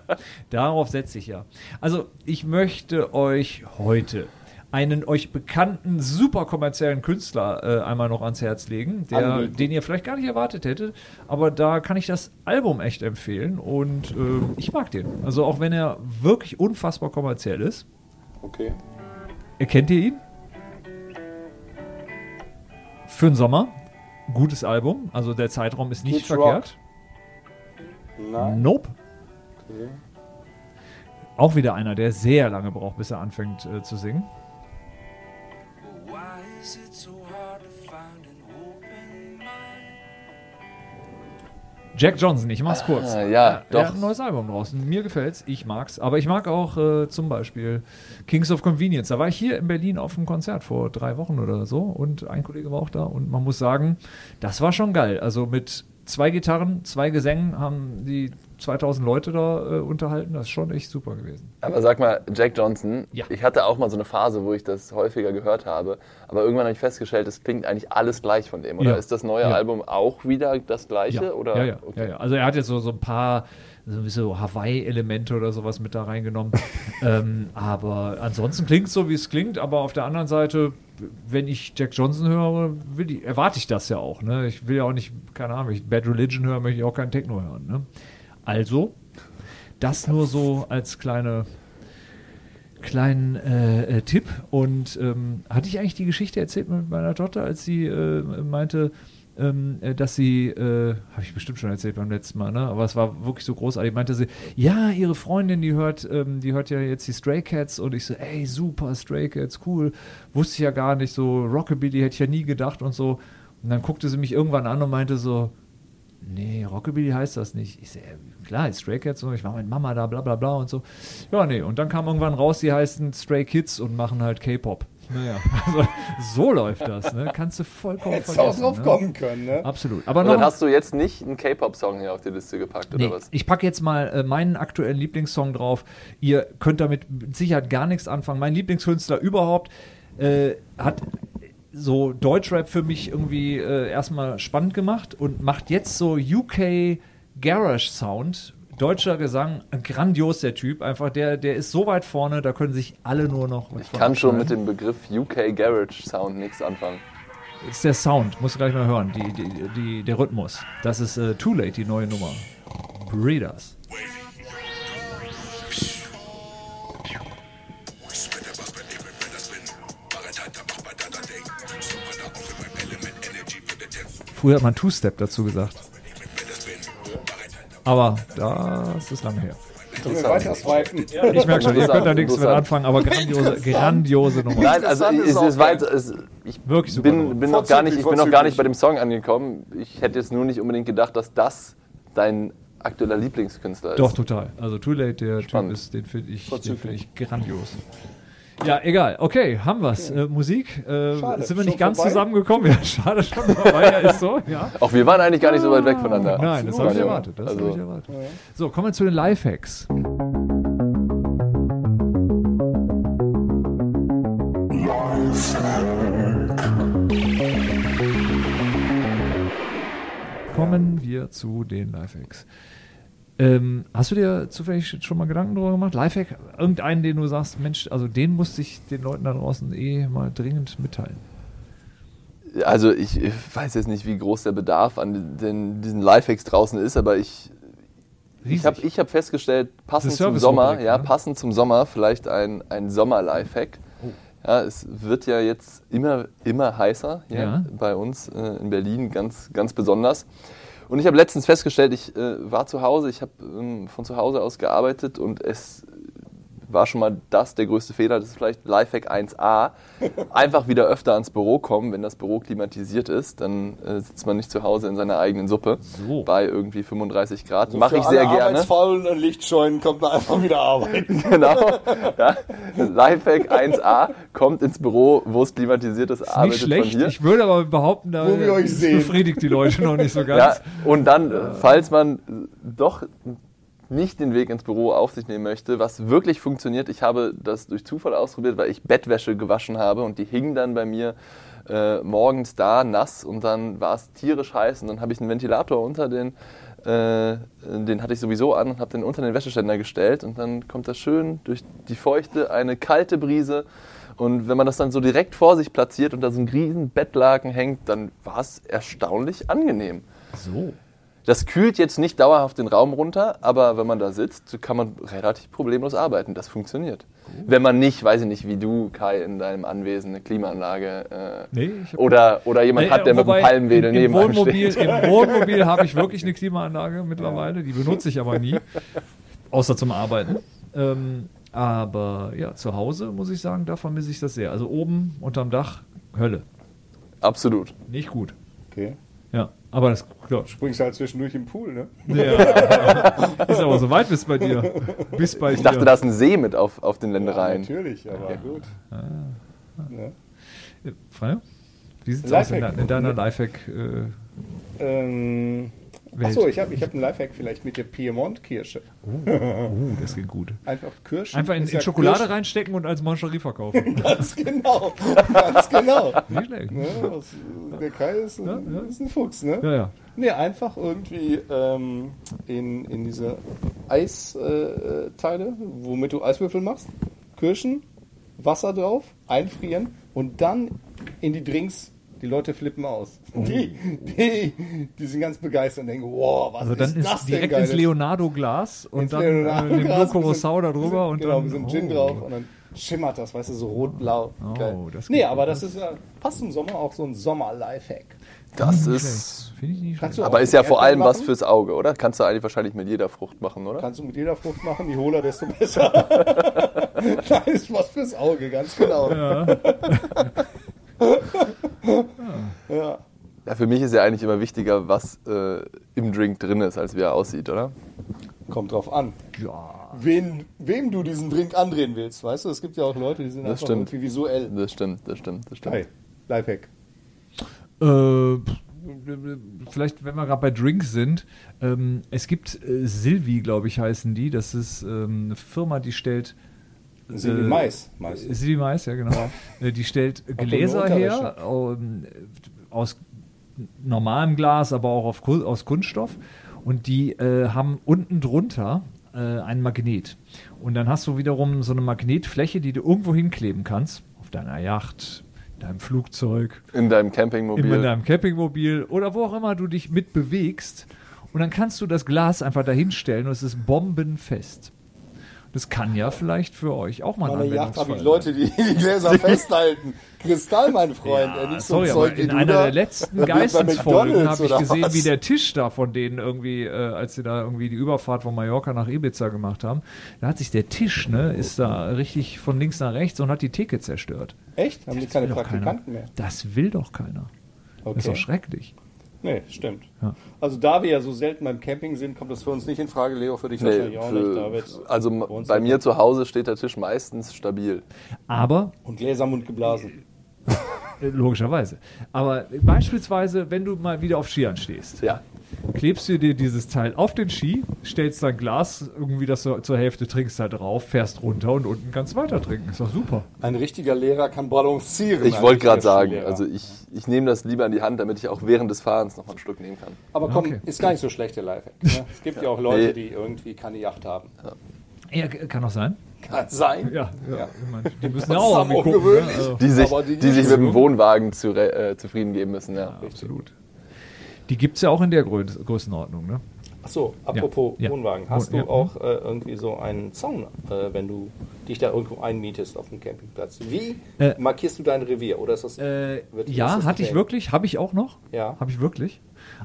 Darauf setze ich ja. Also ich möchte euch heute einen euch bekannten, super kommerziellen Künstler äh, einmal noch ans Herz legen, der, den ihr vielleicht gar nicht erwartet hättet. Aber da kann ich das Album echt empfehlen und ähm, ich mag den. Also auch wenn er wirklich unfassbar kommerziell ist.
Okay.
Erkennt ihr ihn? Für den Sommer. Gutes Album. Also der Zeitraum ist nicht
Kids Rock.
verkehrt.
Nein.
Nope.
Okay.
Auch wieder einer, der sehr lange braucht, bis er anfängt äh, zu singen. Jack Johnson, ich mach's kurz.
Ah, ja,
Er
doch.
hat ein neues Album draußen. Mir gefällt's, ich mag's. Aber ich mag auch äh, zum Beispiel Kings of Convenience. Da war ich hier in Berlin auf einem Konzert vor drei Wochen oder so und ein Kollege war auch da und man muss sagen, das war schon geil. Also mit zwei Gitarren, zwei Gesängen haben die 2000 Leute da äh, unterhalten. Das ist schon echt super gewesen.
Aber sag mal, Jack Johnson,
Ja.
ich hatte auch mal so eine Phase, wo ich das häufiger gehört habe, aber irgendwann habe ich festgestellt, es klingt eigentlich alles gleich von dem. Oder
Ja.
ist das neue
Ja.
Album auch wieder das gleiche?
Ja,
Oder?
ja, ja,
Okay.
ja. Also er hat jetzt so, so ein paar so, so Hawaii-Elemente oder sowas mit da reingenommen. ähm, aber ansonsten klingt es so, wie es klingt. Aber auf der anderen Seite, wenn ich Jack Johnson höre, ich, erwarte ich das ja auch. Ne? Ich will ja auch nicht, keine Ahnung, wenn ich Bad Religion höre, möchte ich auch keinen Techno hören. Ne? Also, das nur so als kleine kleinen äh, äh, Tipp. Und ähm, hatte ich eigentlich die Geschichte erzählt mit meiner Tochter, als sie äh, meinte, ähm, äh, dass sie, äh, habe ich bestimmt schon erzählt beim letzten Mal, ne? aber es war wirklich so großartig, meinte sie, ja, ihre Freundin, die hört, ähm, die hört ja jetzt die Stray Cats und ich so, ey, super, Stray Cats, cool, wusste ich ja gar nicht, so Rockabilly hätte ich ja nie gedacht und so. Und dann guckte sie mich irgendwann an und meinte so, Nee, Rockabilly heißt das nicht. Ich sehe, klar, Stray Cats und ich war mit Mama da, bla bla bla und so. Ja, nee, und dann kam irgendwann raus, die heißen Stray Kids und machen halt K-Pop. Naja, also so läuft das, ne? Kannst du vollkommen
Hättest du auch
vergessen.
drauf
ne?
kommen können, ne?
Absolut. Aber
Und
noch
dann hast du jetzt nicht einen K-Pop-Song hier auf die Liste gepackt, oder
Nee,
was?
ich packe jetzt mal äh, meinen aktuellen Lieblingssong drauf. Ihr könnt damit mit Sicherheit gar nichts anfangen. Mein Lieblingskünstler überhaupt äh, hat so Deutschrap für mich irgendwie äh, erstmal spannend gemacht und macht jetzt so UK Garage Sound. Deutscher Gesang, grandios der Typ. Einfach der, der ist so weit vorne, da können sich alle nur noch.
Ich kann schon mit dem Begriff UK Garage Sound nichts anfangen.
ist der Sound, musst du gleich mal hören, die, die, die, der Rhythmus. Das ist äh, Too Late, die neue Nummer. Breeders. Früher hat man Two-Step dazu gesagt. Aber das ist lange her. Ich merke schon, ihr könnt da nichts mit anfangen, aber grandiose, grandiose Nummer.
Nein, also es, es war, jetzt- es, ich
Wirklich super
bin, bin, noch gar nicht, ich bin noch gar nicht bei dem Song angekommen. Ich hätte jetzt nur nicht unbedingt gedacht, dass das dein aktueller Lieblingskünstler ist.
Doch, total. Also Too Late, der
Spannend.
Typ ist, den finde ich, den find ich grandios. Ja, egal. Okay, haben wir's. Äh, Musik. Äh,
Schade,
sind wir nicht ganz
vorbei?
zusammengekommen? Ja, schade, schon vorbei. Ja, ist so, ja.
Auch wir waren eigentlich gar nicht so weit weg voneinander.
Nein, das habe ich
Ja,
erwartet. Das
also,
hab ich erwartet. So, kommen wir zu den Lifehacks. Kommen wir zu den Lifehacks. Ähm, hast du dir zufällig schon mal Gedanken darüber gemacht? Lifehack, irgendeinen, den du sagst, Mensch, also den musste ich den Leuten da draußen eh mal dringend mitteilen.
Also ich, weiß jetzt nicht, wie groß der Bedarf an den, diesen Lifehacks draußen ist, aber ich, ich habe ich hab festgestellt, passend zum Sommer, ja,
ne?
passend zum Sommer vielleicht ein, ein Sommer-Lifehack.
Oh.
Ja, es wird ja jetzt immer, immer heißer hier
Ja.
bei uns äh, in Berlin, ganz, ganz besonders. Und ich habe letztens festgestellt, ich äh, war zu Hause, ich habe ähm, von zu Hause aus gearbeitet und es war schon mal das der größte Fehler. Das ist vielleicht Lifehack 1a. Einfach wieder öfter ans Büro kommen, wenn das Büro klimatisiert ist. Dann äh, sitzt man nicht zu Hause in seiner eigenen Suppe
So.
bei irgendwie 35 Grad.
Also
Mache ich sehr gerne.
Arbeitsfaulen und Lichtscheunen kommt man einfach wieder arbeiten.
genau. Ja. Lifehack 1a kommt ins Büro, wo es klimatisiert ist,
Nicht
arbeitet
schlecht.
von hier.
Ich würde aber behaupten, da
Wo wir euch
das
sehen.
befriedigt die Leute noch nicht so
Ja,
ganz.
und dann, äh, falls man doch nicht den Weg ins Büro auf sich nehmen möchte, was wirklich funktioniert, ich habe das durch Zufall ausprobiert, weil ich Bettwäsche gewaschen habe und die hing dann bei mir äh, morgens da nass und dann war es tierisch heiß und dann habe ich einen Ventilator unter den, äh, den hatte ich sowieso an und habe den unter den Wäscheständer gestellt und dann kommt das schön durch die Feuchte eine kalte Brise und wenn man das dann so direkt vor sich platziert und da so ein riesen Bettlaken hängt, dann war es erstaunlich angenehm.
So.
Das kühlt jetzt nicht dauerhaft den Raum runter, aber wenn man da sitzt, kann man relativ problemlos arbeiten. Das funktioniert. Wenn man nicht, weiß ich nicht, wie du, Kai, in deinem Anwesen eine Klimaanlage äh,
Nee,
oder, oder jemand
Äh,
hat, der mit einem Palmwedel neben einem
Wohnmobil,
steht.
Im Wohnmobil habe ich wirklich eine Klimaanlage mittlerweile. Die benutze ich aber nie. Außer zum Arbeiten. Ähm, aber ja, zu Hause muss ich sagen, da vermisse ich das sehr. Also oben unterm Dach, Hölle.
Absolut.
Nicht gut.
Okay.
Ja, aber das klar.
Springst halt zwischendurch im Pool, ne?
Ja. Ist aber so weit bis bei dir. Bis bei
Ich dachte, da ist ein See mit auf, auf den
Ja,
Ländereien.
natürlich, aber gut. Ja.
Freya? Wie sieht's aus in,
Lifehack.
de- in deiner Lifehack? Äh,
Ähm,
Welt?
achso, ich habe ich hab einen Lifehack vielleicht mit der Piemont-Kirsche.
oh, das geht gut.
Einfach Kirschen.
Einfach in, in
ja
Schokolade
Kirsch-
reinstecken und als Moncherie verkaufen.
Ganz genau. Ganz genau.
Nicht schlecht.
Ne, das, der Kai ist ein,
Ja, ja.
ist ein Fuchs, ne?
Ja, ja.
Nee, einfach irgendwie ähm, in, in diese Eisteile, äh, womit du Eiswürfel machst, Kirschen, Wasser drauf, einfrieren und dann in die Drinks. Die Leute flippen aus. Die, die, die sind ganz begeistert und denken, wow, was
Also dann
ist
ist
das denn
direkt ins Leonardo-Glas und
Ins
dann
Leonardo
äh, den
Glas,
Blue da drüber und
genau,
dann.
ein bisschen Gin
oh.
drauf und dann schimmert das, weißt du, so rot-blau.
Oh,
nee, aber das ist ja, passt im Sommer auch so ein Sommer-Lifehack.
Das
Nicht
ist. Aber ist ja
mit
vor allem
Erdbeeren
was
machen?
fürs Auge, oder? Kannst du eigentlich wahrscheinlich mit jeder Frucht machen, oder?
Kannst du mit jeder Frucht machen, je hohler, desto besser. Nein, ist was fürs Auge, ganz genau. Ja.
Ja, für mich ist ja eigentlich immer wichtiger, was äh, im Drink drin ist, als wie er aussieht, oder?
Kommt drauf an.
Ja.
Wen, wem du diesen Drink andrehen willst, weißt du? Es gibt ja auch Leute, die sind
Das
einfach
stimmt.
irgendwie visuell.
Das stimmt, das stimmt, das stimmt.
Hi, Lifehack.
Äh, vielleicht, wenn wir gerade bei Drinks sind, ähm, es gibt äh, Silvi, glaube ich, heißen die. Das ist ähm, eine Firma, die stellt.
Silvi
äh,
Mais. Mais.
Silvi Mais, ja genau. Äh, die stellt Gläser her ähm, aus normalem Glas, aber auch auf, aus Kunststoff. Und die äh, haben unten drunter äh, ein Magnet. Und dann hast du wiederum so eine Magnetfläche, die du irgendwo hinkleben kannst. Auf deiner Yacht, deinem Flugzeug,
In deinem Campingmobil.
in deinem Campingmobil oder wo auch immer du dich mit bewegst. Und dann kannst du das Glas einfach dahinstellen und es ist bombenfest. Das kann ja vielleicht für euch auch mal ein
Meine Yacht habe ich Leute, die die Gläser festhalten. Kristall, mein Freund.
Ja,
nicht
sorry,
so
aber
Zeug wie
in einer
da.
der letzten
McDonald's
habe ich gesehen,
was?
wie der Tisch da von denen irgendwie, äh, als sie da irgendwie die Überfahrt von Mallorca nach Ibiza gemacht haben, da hat sich der Tisch, ne, ist da richtig von links nach rechts und hat die Theke zerstört.
Echt? Haben die
Das
keine
will doch
Praktikanten
keiner.
mehr?
Das will doch keiner. Das ist
Okay.
doch schrecklich.
Nee, stimmt.
Ja.
Also da wir ja so selten beim Camping sind, kommt das für uns nicht in Frage. Leo, für dich
Nee,
wahrscheinlich auch nicht,
für,
David.
also
Bei
mir
nicht.
zu Hause steht der Tisch meistens stabil.
Aber
Und Gläsermund geblasen.
Logischerweise. Aber beispielsweise, wenn du mal wieder auf Skiern stehst,
Ja.
klebst du dir dieses Teil auf den Ski, stellst dein Glas irgendwie, das du zur Hälfte trinkst, da drauf, fährst runter und unten kannst weiter trinken. Ist doch super.
Ein richtiger Lehrer kann balancieren.
Ich wollte gerade sagen,
Skilehrer.
also ich, ich nehme das lieber in die Hand, damit ich auch während des Fahrens noch mal ein Stück nehmen kann.
Aber komm,
Okay.
ist gar nicht so schlecht, der Lifehack. Ne? Es gibt ja auch Leute, die irgendwie keine Yacht haben.
Ja, k- kann auch sein.
Kann sein.
Ja, ja.
Ja.
Ich meine, die müssen ja auch gucken. Ne?
ungewöhnlich.
Also,
Die sich,
die
die, sich mit dem Wohnwagen zu, äh, zufrieden geben müssen, ja.
absolut. Die gibt es ja auch in der Grö Größenordnung. Ne?
Achso, apropos
Ja.
Wohnwagen. Hast du
ja.
auch äh, irgendwie so einen Zaun, äh, wenn du dich da irgendwo einmietest auf dem Campingplatz? Wie
Äh,
markierst du dein Revier? Oder ist das
Äh,
Wird- ist
ja,
das
hatte ich wirklich, habe ich auch noch.
Ja.
Habe ich wirklich.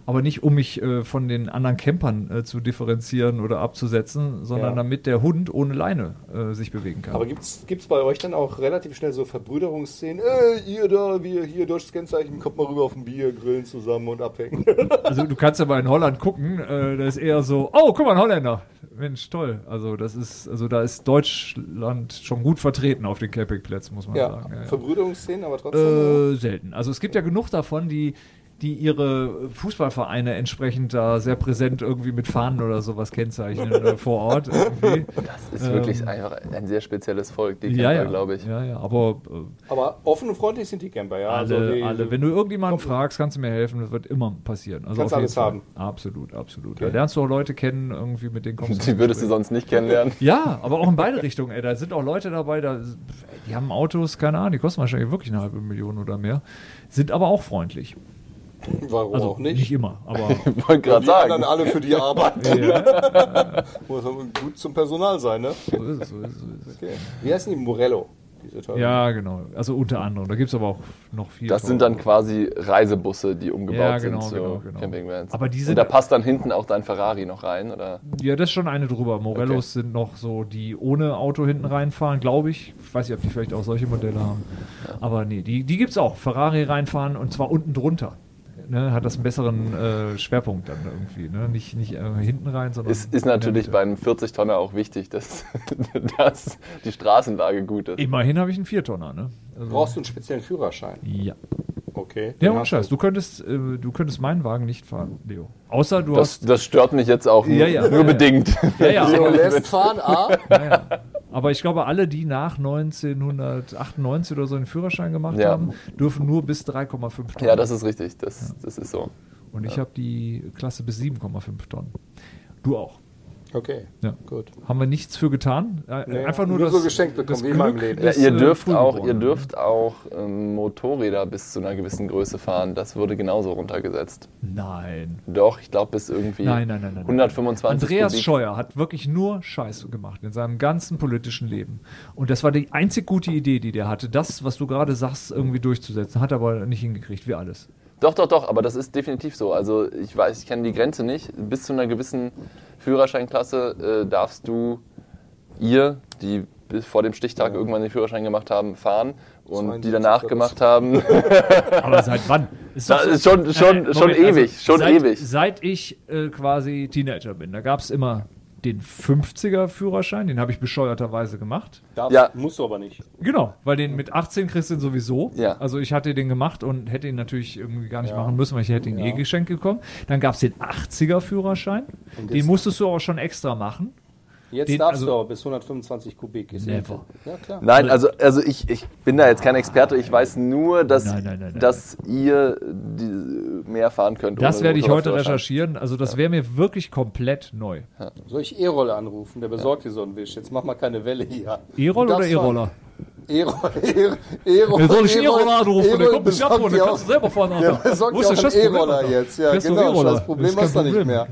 Aber nicht, um mich äh, von den anderen Campern äh, zu differenzieren oder abzusetzen, sondern
Ja.
damit der Hund ohne Leine äh, sich bewegen kann.
Aber gibt's gibt's bei euch dann auch relativ schnell so Verbrüderungsszenen? Äh, ihr da, wir hier deutsches Kennzeichen, kommt mal rüber auf ein Bier, grillen zusammen und abhängen.
Also du kannst aber in Holland gucken, äh, da ist eher so, oh, guck mal, ein Holländer. Mensch, toll. Also das ist, also da ist Deutschland schon gut vertreten auf den Campingplätzen, muss man
ja,
sagen. Ja, ja.
Verbrüderungsszenen, aber trotzdem.
Äh, selten. Also es gibt ja genug davon, die die ihre Fußballvereine entsprechend da sehr präsent irgendwie mit Fahnen oder sowas kennzeichnen äh, vor Ort. Irgendwie.
Das ist wirklich einfach ein sehr spezielles Volk, die
Ähm, Ja,
Camper,
ja,
glaube ich.
Ja, ja, aber äh,
aber offen und freundlich sind die Camper, ja.
alle,
also die,
alle. Wenn du irgendjemanden fragst, kannst du mir helfen, das wird immer passieren. Also
Kannst alles
Fall.
haben.
Absolut, absolut. Da lernst du auch Leute kennen, irgendwie mit denen kommst
Die würdest du sonst nicht kennenlernen.
Ja, aber auch in beide Richtungen, ey. Da sind auch Leute dabei, da, die haben Autos, keine Ahnung, die kosten wahrscheinlich wirklich eine halbe Million oder mehr, sind aber auch freundlich.
Warum
Also
auch nicht?
nicht immer, aber
Ich wollte gerade sagen.
alle für die arbeiten.
ja,
Muss gut zum Personal sein, ne?
so ist es, so ist es. So ist es.
Okay. Wie heißen die? Morello. Diese.
Ja, genau. Also unter anderem. Da gibt es aber auch noch viel.
Das sind dann quasi Reisebusse, die umgebaut
Ja, genau,
sind zu
genau, genau.
Campingvans.
Aber die
Und
sind-
da passt dann hinten auch dein Ferrari noch rein, oder?
Ja, das ist schon eine drüber. Morellos sind noch so, die ohne Auto hinten reinfahren, glaube ich. Ich weiß nicht, ob die vielleicht auch solche Modelle haben. Aber nee, die, die gibt es auch. Ferrari reinfahren und zwar unten drunter. Ne, hat das einen besseren äh, Schwerpunkt dann irgendwie. Ne? Nicht, nicht äh, hinten rein, sondern.
Ist, ist
der
natürlich bei einem 40-Tonner auch wichtig, dass, dass die Straßenlage gut ist.
Immerhin habe ich einen Viertonner, ne? Also,
Brauchst du einen speziellen Führerschein?
ja.
Okay.
Ja, ohne Scheiß.
du.
Könntest, äh, du könntest meinen Wagen nicht fahren, Leo. Außer du
Das,
hast.
das stört mich jetzt auch
Ja,
nur,
ja.
nur bedingt.
Ja, ja.
So, lässt fahren, A.
Ja, ja. Aber ich glaube, alle, die nach 1998 oder so einen Führerschein gemacht
Ja.
haben, dürfen nur bis 3,5 Tonnen.
Ja, das ist richtig. Das, das ist so.
Und ich habe die Klasse bis 7,5 Tonnen. Du auch.
Okay,
Ja.
gut.
Haben wir nichts für getan. Äh,
Nee,
Einfach nur,
nur
das,
so geschenkt bekommen,
das
wie in meinem
Glück
Leben.
Ja, ihr
äh,
dürft auch, ihr dürft auch ähm, Motorräder bis zu einer gewissen Größe fahren. Das wurde genauso runtergesetzt.
Nein.
Doch, ich glaube bis irgendwie
Nein, nein, nein, nein.
125
Andreas
Kubik.
Scheuer hat wirklich nur Scheiße gemacht in seinem ganzen politischen Leben. Und das war die einzig gute Idee, die der hatte, das, was du gerade sagst, irgendwie durchzusetzen. Hat er aber nicht hingekriegt, wie alles.
Doch, doch, doch, aber das ist definitiv so. Also ich weiß, ich kenne die Grenze nicht. Bis zu einer gewissen Führerscheinklasse äh, darfst du, ihr, die bis vor dem Stichtag irgendwann den Führerschein gemacht haben, fahren und die
72
danach gemacht haben.
Aber seit wann? Ist
Das ist schon- schon- schon ewig, schon
seit,
ewig.
Seit ich äh, quasi Teenager bin, da gab es immer den 50er Führerschein, den habe ich bescheuerterweise gemacht.
Darfst,
Ja.
Musst du aber nicht.
Genau, weil den mit 18 kriegst du sowieso.
Ja.
Also ich hatte den gemacht und hätte ihn natürlich irgendwie gar nicht
Ja.
machen müssen, weil ich hätte ihn eh geschenkt bekommen. Dann gab es den 80er Führerschein. Den musstest du auch schon extra machen.
Jetzt
Den-
darfst
also-
du aber bis 125 Kubik. Ist
Never.
Ja, klar.
Nein, also, also ich, ich bin da jetzt kein Experte. Ich weiß nur, dass,
Nein, nein, nein, nein,
dass ihr die, mehr fahren könnt.
Das werde ich heute recherchieren. Also das wäre mir wirklich komplett neu.
Soll ich E-Roller anrufen? Der besorgt dir so einen Wisch. Jetzt mach mal keine Welle hier.
E-Roll
Du
oder
darfst
E-Roller?
E-Roller. E-Roller.
Wer soll ich
E-Roller-
E-Roller anrufen? Der kommt nicht ab
besorgt
und
dir
dann
auch-
kannst du selber fahren.
Der
Alter.
besorgt
Wo ist Scheißproblem,
E-Roller jetzt. Ja,
Fährst
genau. Das Problem hast du nicht mehr.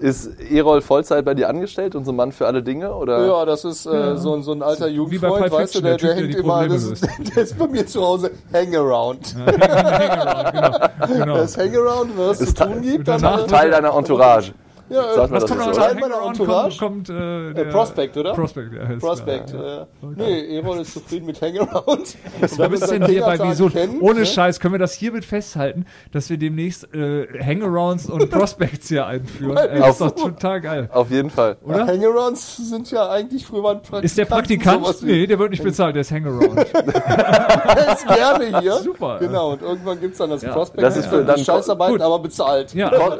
Ist, ist E-Roll Vollzeit bei dir angestellt und so ein Mann für alle Dinge? Oder?
Ja, das ist äh, so, ein- so ein alter
Wie bei
Jugendfreund, weißt du, der,
der
der
der
hängt immer, das ist, der ist bei mir zu Hause Hangaround.
Hangaround, genau. genau.
Das Hangaround, was es zu tun gibt, dann
danach-
Teil deiner Entourage.
Ja,
Sagt
Was
das
kommt
so?
Teil meiner Entourage?
Kommt, kommt äh, der
Prospect, oder?
Prospect, ja.
Prospect.
ja.
Äh, nee, Erol ist zufrieden mit Hangaround.
Bist denn hier bei Wieso? Ohne Scheiß, können wir das hiermit festhalten, dass wir demnächst äh, Hangarounds und Prospects hier einführen? Ey, das ist doch total geil.
Auf jeden Fall.
Oder?
Hangarounds sind ja eigentlich früher ein Praktikant.
Ist der Praktikant? Nee, der wird nicht bezahlt, der ist Hangaround.
Der ist gerne hier.
Super.
Genau, und irgendwann gibt es dann das Prospect.
Das ist für dann-
Scheißarbeiten,
gut.
aber bezahlt.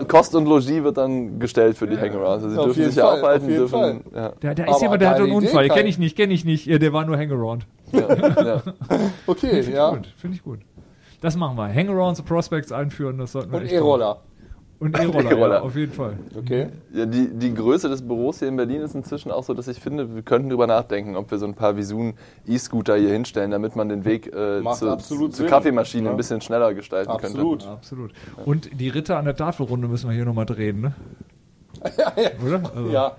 Kost und Logis wird dann gestellt für die Hangarounds. Also sie dürfen sich ja
Fall,
aufhalten, dürfen. Ja,
da, da
Aber
ist jemand, der hat einen
Idee,
Unfall. Kenne ich nicht, kenne ich nicht. Ja, Der war nur Hangaround.
ja, ja.
Okay, ja.
Gut, finde ich gut. Das machen wir. Hangarounds und Prospects einführen, das sollten wir
Und E-Roller.
Und E-Roller, ja, auf jeden Fall.
Okay.
Ja, die, die Größe des Büros hier in Berlin ist inzwischen auch so, dass ich finde, wir könnten drüber nachdenken, ob wir so ein paar Visun E-Scooter hier hinstellen, damit man den Weg äh, zu,
absolut
zur. Kaffeemaschine
Ja.
ein bisschen schneller gestalten
Absolut.
könnte.
Absolut. Und die Ritter an der Tafelrunde müssen wir hier nochmal drehen, ne? Oder? Also,
Ja.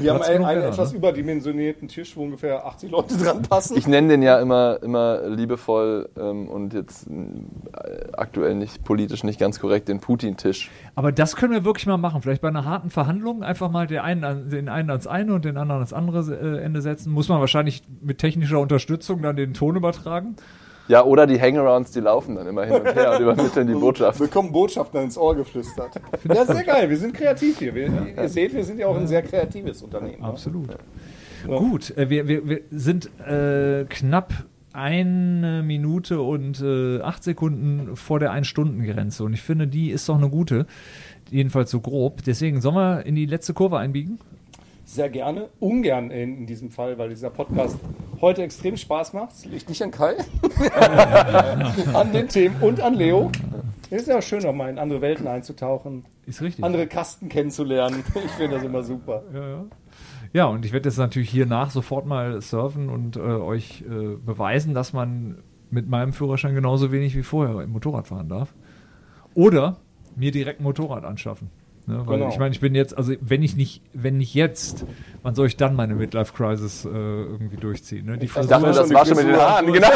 Wir haben einen, einen etwas
ne?
überdimensionierten Tisch, wo ungefähr 80 Leute dran passen.
Ich nenne den ja immer, immer liebevoll ähm, und jetzt äh, aktuell nicht politisch nicht ganz korrekt den Putin-Tisch.
Aber das können wir wirklich mal machen. Vielleicht bei einer harten Verhandlung einfach mal den einen, an, den einen ans eine und den anderen ans andere äh, Ende setzen. Muss man wahrscheinlich mit technischer Unterstützung dann den Ton übertragen.
Ja, oder die Hangarounds, die laufen dann immer hin und her und übermitteln die Botschaft.
Bekommen Botschaften ins Ohr geflüstert. Ja, sehr geil. Wir sind kreativ hier. Wir, ihr seht, wir sind ja auch ein sehr kreatives Unternehmen. ne?
Absolut. Gut, äh, wir, wir, wir sind äh, knapp eine Minute und äh, acht Sekunden vor der Ein-Stunden-Grenze. Und ich finde, die ist doch eine gute. Jedenfalls so grob. Deswegen sollen wir in die letzte Kurve einbiegen?
Sehr gerne. Ungern in, in diesem Fall, weil dieser Podcast heute extrem Spaß macht. Es liegt nicht an Kai, an den Themen und an Leo. Es ist ja auch schön, auch mal in andere Welten einzutauchen,
Ist richtig.
andere Kasten kennenzulernen. Ich finde das immer super.
Ja, ja. ja, und ich werde jetzt natürlich hier nach sofort mal surfen und äh, euch äh, beweisen, dass man mit meinem Führerschein genauso wenig wie vorher im Motorrad fahren darf. Oder mir direkt ein Motorrad anschaffen. Ne, weil
Genau.
ich meine, ich bin jetzt, also wenn ich nicht, wenn nicht jetzt, wann soll ich dann meine Midlife-Crisis äh, irgendwie durchziehen? Ne? Die
Ich
Frisur,
dachte, das war schon mit den
Frisur.
Haaren, genau.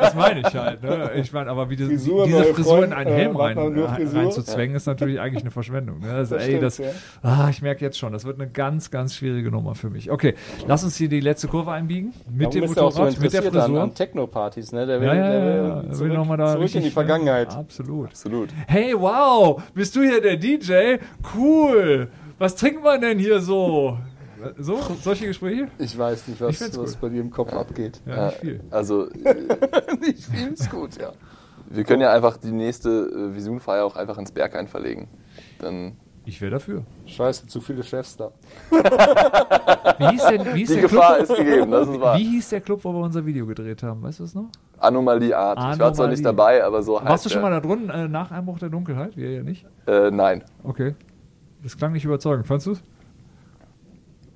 das meine ich halt. Ne? Ich meine, aber wie die,
Frisur,
diese Frisur in
Freund,
einen
äh,
Helm
nur
rein,
Frisur.
reinzuzwängen, ist natürlich eigentlich eine Verschwendung. Ne? Also,
Das
ey,
stimmt,
das,
ja.
ah, ich merke jetzt schon, das wird eine ganz, ganz schwierige Nummer für mich. Okay, lass uns hier die letzte Kurve einbiegen. Mit
Warum
dem
auch so
Motorrad, mit der
interessiert an,
Frisur.
an Techno-Partys? Ne? Der will,
Ja, ja,
der will zurück,
Will noch mal da
zurück in die
richtig,
Vergangenheit.
Absolut.
Absolut.
Hey, wow, bist du hier der DJ? Cool. Was trinkt man denn hier so? So, solche Gespräche?
Ich weiß nicht,
Ich
was, was bei dir im Kopf abgeht.
Ja, nicht viel.
Also,
Nicht viel ist gut, ja.
wir können ja einfach die nächste äh, Visunfeier auch einfach ins Berghain verlegen. Dann
Ich wäre dafür.
Scheiße, zu viele Chefs da.
Wie hieß, denn, wie hieß
die
der
Gefahr
Club?
ist gegeben, das ist wahr.
Wie hieß der Club, wo wir unser Video gedreht haben? Weißt du es noch?
Anomalie Art. Ich war zwar
Anomalie.
nicht dabei, aber so heißt
Warst du schon
der.
mal da drunten äh, nach Einbruch der Dunkelheit? Wir ja nicht.
Äh, nein.
Okay. Das klang nicht überzeugend. Fandst du es?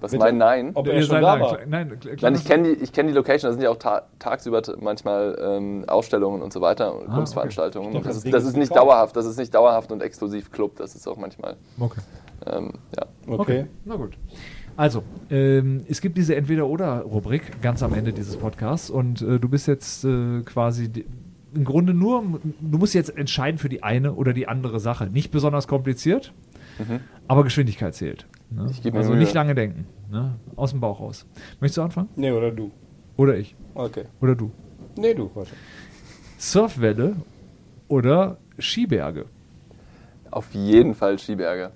Was mein Nein?
Ob er schon da war?
Nein,
Nein, ich kenne die, ich kenn die Location, da sind ja auch ta tagsüber manchmal ähm, Ausstellungen und so weiter und Kunstveranstaltungen.
dachte,
Das,
das
ist, das
ist
nicht
gekauft.
dauerhaft, das ist nicht dauerhaft und exklusiv Club, das ist auch manchmal.
Okay.
Ähm, ja.
Okay.
Na gut. Also, ähm, es gibt diese Entweder-Oder-Rubrik ganz am Ende dieses Podcasts und äh, du bist jetzt äh, quasi im Grunde nur, du musst jetzt entscheiden für die eine oder die andere Sache. Nicht besonders kompliziert, aber Geschwindigkeit zählt. Ne?
Mhm. Ich geb mir
also
Mühe.
nicht lange denken. Ne? Aus dem Bauch raus. Möchtest du anfangen?
Nee, oder du.
Oder ich?
Okay.
Oder du?
Nee, du. Warte.
Surfwelle oder Skiberge?
Auf jeden Fall Skiberge.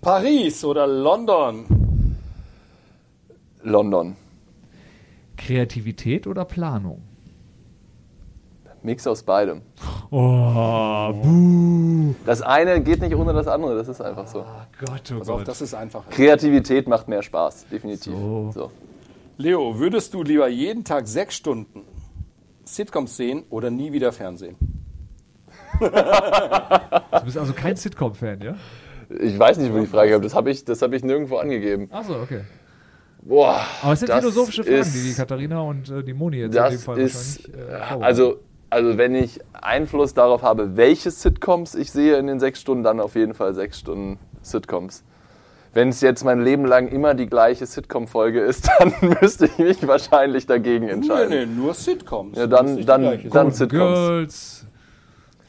Paris oder London?
London.
Kreativität oder Planung?
Mix aus beidem.
Oh, buh.
Das eine geht nicht ohne das andere, das ist einfach so.
Gott, oh
Pass auf,
Gott.
das ist einfach.
Kreativität macht mehr Spaß, definitiv.
So.
So.
Leo, würdest du lieber jeden Tag sechs Stunden Sitcoms sehen oder nie wieder Fernsehen?
Du bist also kein Sitcom-Fan, ja?
Ich weiß nicht, wo die Frage kommt. Das habe ich, das hab ich nirgendwo angegeben.
Achso, okay.
Boah,
Aber es sind philosophische Fragen,
ist-
die die Katharina und äh, die Moni jetzt in dem Fall
ist,
wahrscheinlich äh,
äh, also, also wenn ich Einfluss darauf habe, welche Sitcoms ich sehe in den sechs Stunden, dann auf jeden Fall sechs Stunden Sitcoms. Wenn es jetzt mein Leben lang immer die gleiche Sitcom-Folge ist, dann müsste ich mich wahrscheinlich dagegen
Nee,
entscheiden.
nee, nur Sitcoms.
Ja, dann, dann, dann Sitcoms.
Girls.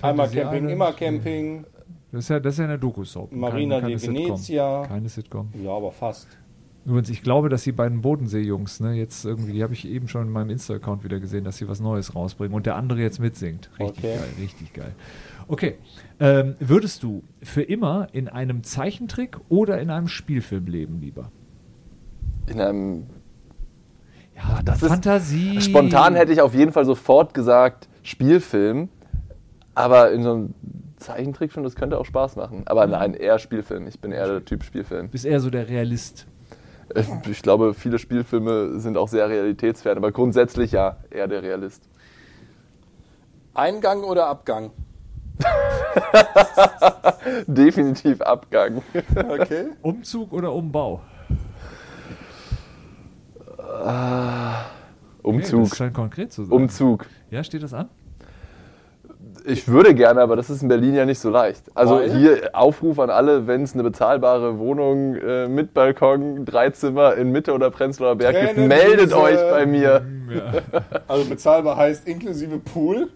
Einmal Camping,
Island.
immer Camping.
Das ist ja, das ist ja eine Doku-Soap.
Marina
Keine- keine
de
Sitcom.
Venezia.
Keine Sitcom.
Ja, aber fast.
Übrigens, ich glaube, dass die beiden Bodensee-Jungs, ne, jetzt irgendwie, die habe ich eben schon in meinem Insta-Account wieder gesehen, dass sie was Neues rausbringen und der andere jetzt mitsingt. Richtig
Okay.
geil, richtig geil. Okay, ähm, würdest du für immer in einem Zeichentrick oder in einem Spielfilm leben lieber?
In einem,
Ja,
das ist-
Fantasie.
spontan hätte ich auf jeden Fall sofort gesagt Spielfilm, aber in so einem Zeichentrickfilm, das könnte auch Spaß machen. Aber nein, eher Spielfilm. Ich bin eher der Typ Spielfilm.
Bist eher so der Realist.
Äh, Ich glaube, viele Spielfilme sind auch sehr realitätsfern, aber grundsätzlich ja, eher der Realist.
Eingang oder Abgang?
Definitiv Abgang.
Okay.
Umzug oder Umbau? Okay,
Umzug.
das scheint konkret zu sein.
Umzug.
Ja, steht das an?
Ich würde gerne, aber das ist in Berlin ja nicht so leicht. Also
Weil?
hier Aufruf an alle, wenn es eine bezahlbare Wohnung äh, mit Balkon, drei Zimmer in Mitte oder Prenzlauer Berg gibt, meldet euch bei mir.
Also bezahlbar heißt inklusive Pool.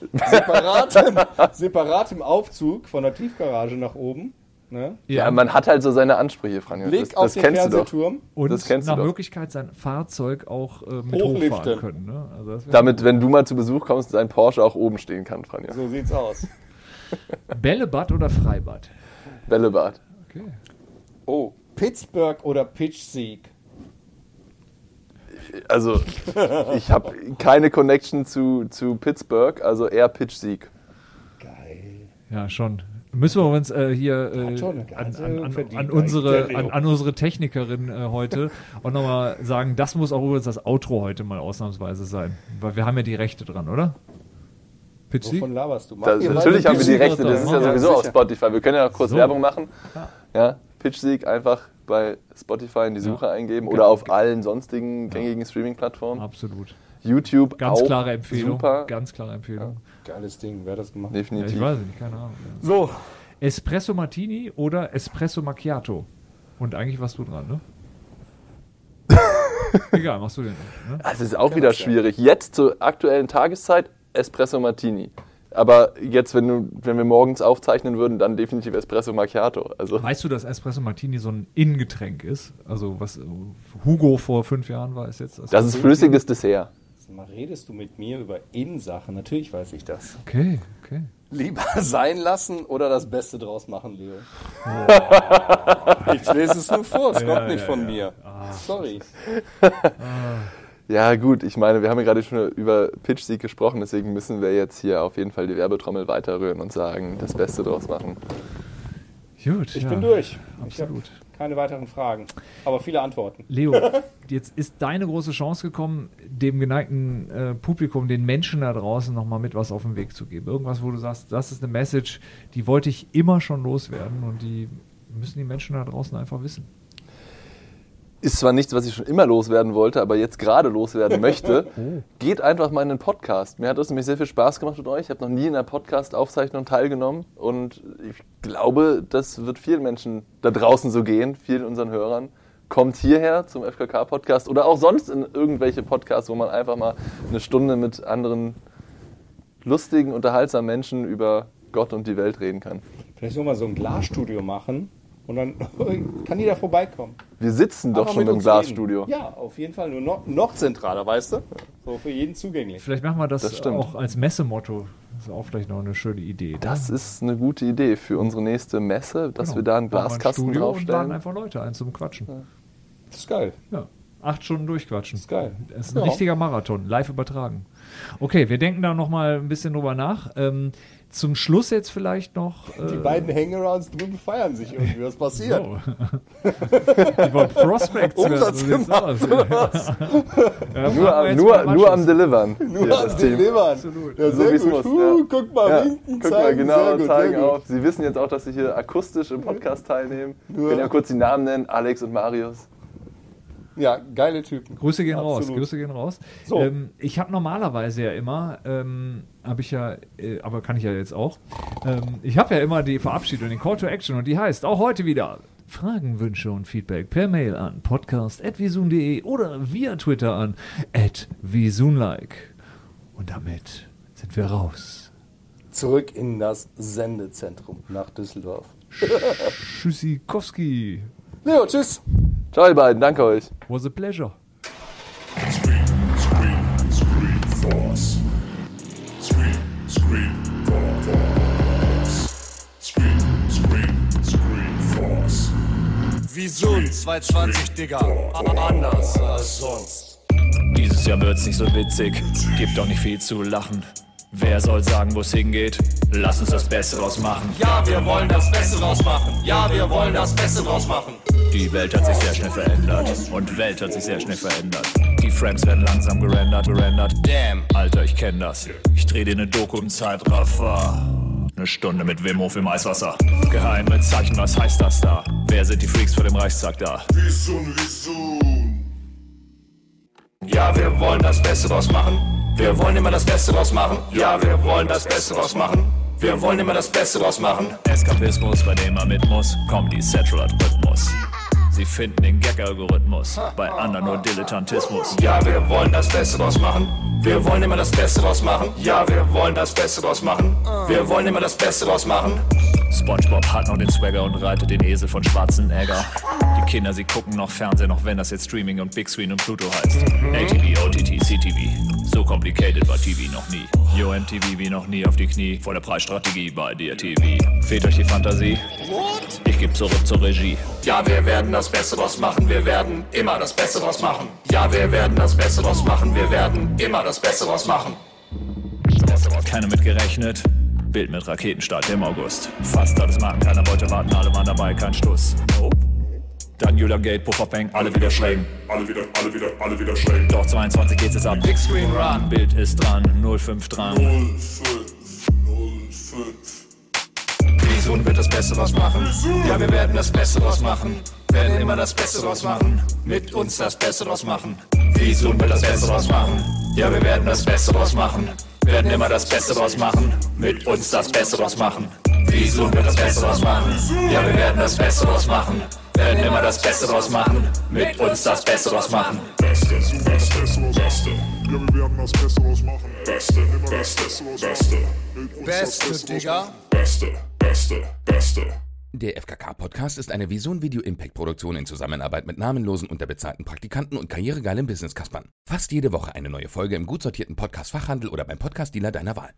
Separatem, separatem Aufzug von der Tiefgarage nach oben. Ne?
Ja, man hat halt so seine Ansprüche, Frank.
Blick
Das,
auf
das
den
kennst du doch.
Fernsehturm.
Und
Das kennst du
nach
doch.
Möglichkeit sein Fahrzeug auch äh, mit
Hochliften.
hochfahren können. Ne? Also
Damit, wenn du mal zu Besuch kommst, dein Porsche auch oben stehen kann, Frank.
So sieht's aus.
Bällebad oder Freibad?
Bällebad.
Okay.
Oh, Pittsburgh oder Pitch-Sieg?
Also, ich habe keine Connection zu, zu Pittsburgh, also eher Pitch-Sieg.
Geil.
Ja, schon. Müssen wir uns äh, hier äh,
eine
an, an, an, an, unsere, an, unsere Technikerin äh, heute auch nochmal sagen, das muss auch übrigens das Outro heute mal ausnahmsweise sein. Weil wir haben ja die Rechte dran, oder? Pitch Sieg?
Wovon laberst du? Mach
Da,
ihr
natürlich haben wir die Rechte, das
da.
ist ja
Ja,
sowieso auf. Spotify. Wir können ja kurz
So.
Werbung machen. Ja, Pitch-Sieg einfach bei Spotify in die Suche eingeben oder auf allen sonstigen gängigen Streaming-Plattformen.
Absolut.
YouTube
Ganz
auch
klare Empfehlung.
Super,
Ganz klare Empfehlung.
Geiles Ding, wer hat das gemacht?
Ja,
definitiv.
ich weiß nicht, keine Ahnung. Ja.
So,
Espresso Martini oder Espresso Macchiato? Und eigentlich warst du dran, ne? Egal, machst du den. Ne?
Das ist auch wieder schwierig. Jetzt zur aktuellen Tageszeit Espresso Martini. Aber jetzt, wenn, du, wenn wir morgens aufzeichnen würden, dann definitiv Espresso Macchiato. Also
Weißt du, dass Espresso Martini so ein Innengetränk ist? Also was Hugo vor fünf Jahren war, ist jetzt.
das ist flüssiges Dessert.
Mal redest du mit mir über In-Sachen? Natürlich weiß ich das.
Okay, okay.
Lieber sein lassen oder das Beste draus machen, Leo? ich lese es nur vor, es
Ja,
kommt nicht
ja,
von
ja.
mir. Sorry.
Ja gut, ich meine, wir haben ja gerade schon über Pitch-Sieg gesprochen, deswegen müssen wir jetzt hier auf jeden Fall die Werbetrommel weiterrühren und sagen, das Beste draus machen.
Gut.
Ich
ja,
bin durch.
Absolut.
Keine weiteren Fragen, aber viele Antworten.
Leo, jetzt ist deine große Chance gekommen, dem geneigten äh, Publikum, den Menschen da draußen nochmal mit was auf den Weg zu geben. Irgendwas, wo du sagst, das ist eine Message, die wollte ich immer schon loswerden und die müssen die Menschen da draußen einfach wissen.
Ist zwar nichts, was ich schon immer loswerden wollte, aber jetzt gerade loswerden möchte. Geht einfach mal in den Podcast. Mir hat das nämlich sehr viel Spaß gemacht mit euch. Ich habe noch nie in einer Podcast-Aufzeichnung teilgenommen und ich glaube, das wird vielen Menschen da draußen so gehen, vielen unseren Hörern. Kommt hierher zum FKK-Podcast oder auch sonst in irgendwelche Podcasts, wo man einfach mal eine Stunde mit anderen lustigen, unterhaltsamen Menschen über Gott und die Welt reden kann.
Vielleicht wir so ein Glasstudio machen und dann kann jeder vorbeikommen.
Wir sitzen doch schon im Glasstudio.
reden. Ja, auf jeden Fall. Nur noch, noch zentraler, weißt du? So für jeden zugänglich.
Vielleicht machen wir das,
Das
auch als Messemotto. Das ist auch vielleicht noch eine schöne Idee.
Das ist eine gute Idee für unsere nächste Messe, dass
Genau.
wir da einen
wir ein
Glaskasten
Studio Und laden
draufstellen.
einfach Leute ein zum Quatschen.
Das ist geil.
Ja. Acht Stunden durchquatschen.
Das ist geil.
Das ist ein
Ja.
richtiger Marathon, live übertragen. Okay, wir denken da noch mal ein bisschen drüber nach. Ähm, zum Schluss jetzt vielleicht noch.
Die
äh,
beiden Hangarounds drüben feiern sich irgendwie. Was passiert?
So. Die wollen Prospects
Umsatz gemacht?
Ja,
Nur, am- nur,
mal
nur am. Delivern.
Nur den
Team.
Levern. Ja,
So
sehr
wie's
gut.
muss,
Uh,
ja.
Guck mal,
Ja,
winken,
guck mal,
zeigen.
genau,
sehr gut,
zeigen
sehr gut.
auf. Sie wissen jetzt auch, dass Sie hier akustisch im Podcast teilnehmen. Wir können ja kurz die Namen nennen, Alex und Marius.
Ja, geile Typen.
Grüße gehen raus,
Absolut.
Grüße gehen raus.
So.
Ähm, ich habe normalerweise ja immer, ähm, habe ich ja, äh, aber kann ich ja jetzt auch, ähm, ich habe ja immer die Verabschiedung, den Call to Action und die heißt auch heute wieder Fragen, Wünsche und Feedback per Mail an podcast.visun.de oder via Twitter an @visunlike. Und damit sind wir raus.
Zurück in das Sendezentrum nach Düsseldorf.
Tschüssikowski.
Leo, tschüss.
Ciao, ihr beiden, danke euch.
Was a pleasure.
Visun 220, Digga. Anders als sonst.
Dieses Jahr wird's nicht so witzig, gibt auch nicht viel zu lachen. Wer soll sagen, wo's hingeht? Lass uns das Beste draus machen.
Ja, wir wollen das Beste draus machen. Ja, wir wollen das Beste draus machen.
Die Welt hat sich sehr schnell verändert und Welt hat sich sehr schnell verändert. Die Frames werden langsam gerendert, gerendert.
Damn.
Alter, ich kenn das. Ich dreh dir ne Doku im Zeitraffer. Ne Stunde mit Wim Hof im Eiswasser. Geheime Zeichen, was heißt das da? Wer sind die Freaks vor dem Reichstag da?
Visun, Visun.
Ja, wir wollen das Beste draus machen. Wir wollen immer das Beste draus machen. Ja, wir wollen das Beste draus machen. Wir wollen immer das Beste draus machen.
Eskapismus, bei dem man mit muss. Comedy Central hat Rhythmus. Sie finden den Gag-Algorithmus, bei anderen nur Dilettantismus.
Ja, wir wollen das Beste draus machen. Wir wollen immer das Beste draus machen. Ja, wir wollen das Beste draus machen. Wir wollen immer das Beste draus machen.
SpongeBob hat noch den Swagger und reitet den Esel von Schwarzenegger. Die Kinder, sie gucken noch Fernsehen, auch wenn das jetzt Streaming und Big Screen und Pluto heißt. ATV, OTT, CTV. So complicated war TV noch nie. Yo, MTV wie noch nie auf die Knie vor der Preisstrategie bei dir TV. Fehlt euch die Fantasie? Ich geb zurück zur Regie.
Ja, wir werden das Beste draus machen. Wir werden immer das Beste draus machen. Ja, wir werden das Beste draus machen. Wir werden immer das Beste draus machen.
Keiner mit gerechnet. Bild mit Raketenstart im August. Fast alles Marken, keiner wollte warten, alle waren dabei, kein Stuss. Nope. Dann Julia Gate, Pufferpeng, alle wieder schrägen.
Alle wieder, alle wieder, alle wieder schräg.
Doch 22 geht's jetzt ab.
Big Screen Run.
Bild ist dran, 05 dran.
05, 05.
Visun wird das Beste draus machen. Ja, wir werden das Beste draus machen. Werden immer das Beste draus machen. Mit uns das Beste draus machen. Visun wird das Beste draus machen. Ja, wir werden das Beste draus machen. Werden immer das Beste draus machen. Mit uns das Beste draus machen. Visun wird das Beste draus machen. Ja, wir werden das Beste draus machen. Werden immer das Beste draus machen. Mit uns das Beste draus machen.
Beste, Beste, Beste, Beste. Ja, wir werden das Beste draus machen. Beste, immer das Beste, Beste. Mit uns das
Beste,
draus
Digga.
machen. Beste, Beste, Beste.
Der FKK-Podcast ist eine Vision Video Impact Produktion in Zusammenarbeit mit namenlosen, unterbezahlten Praktikanten und karrieregeilen Business-Kaspern. Fast jede Woche eine neue Folge im gut sortierten Podcast-Fachhandel oder beim Podcast-Dealer deiner Wahl.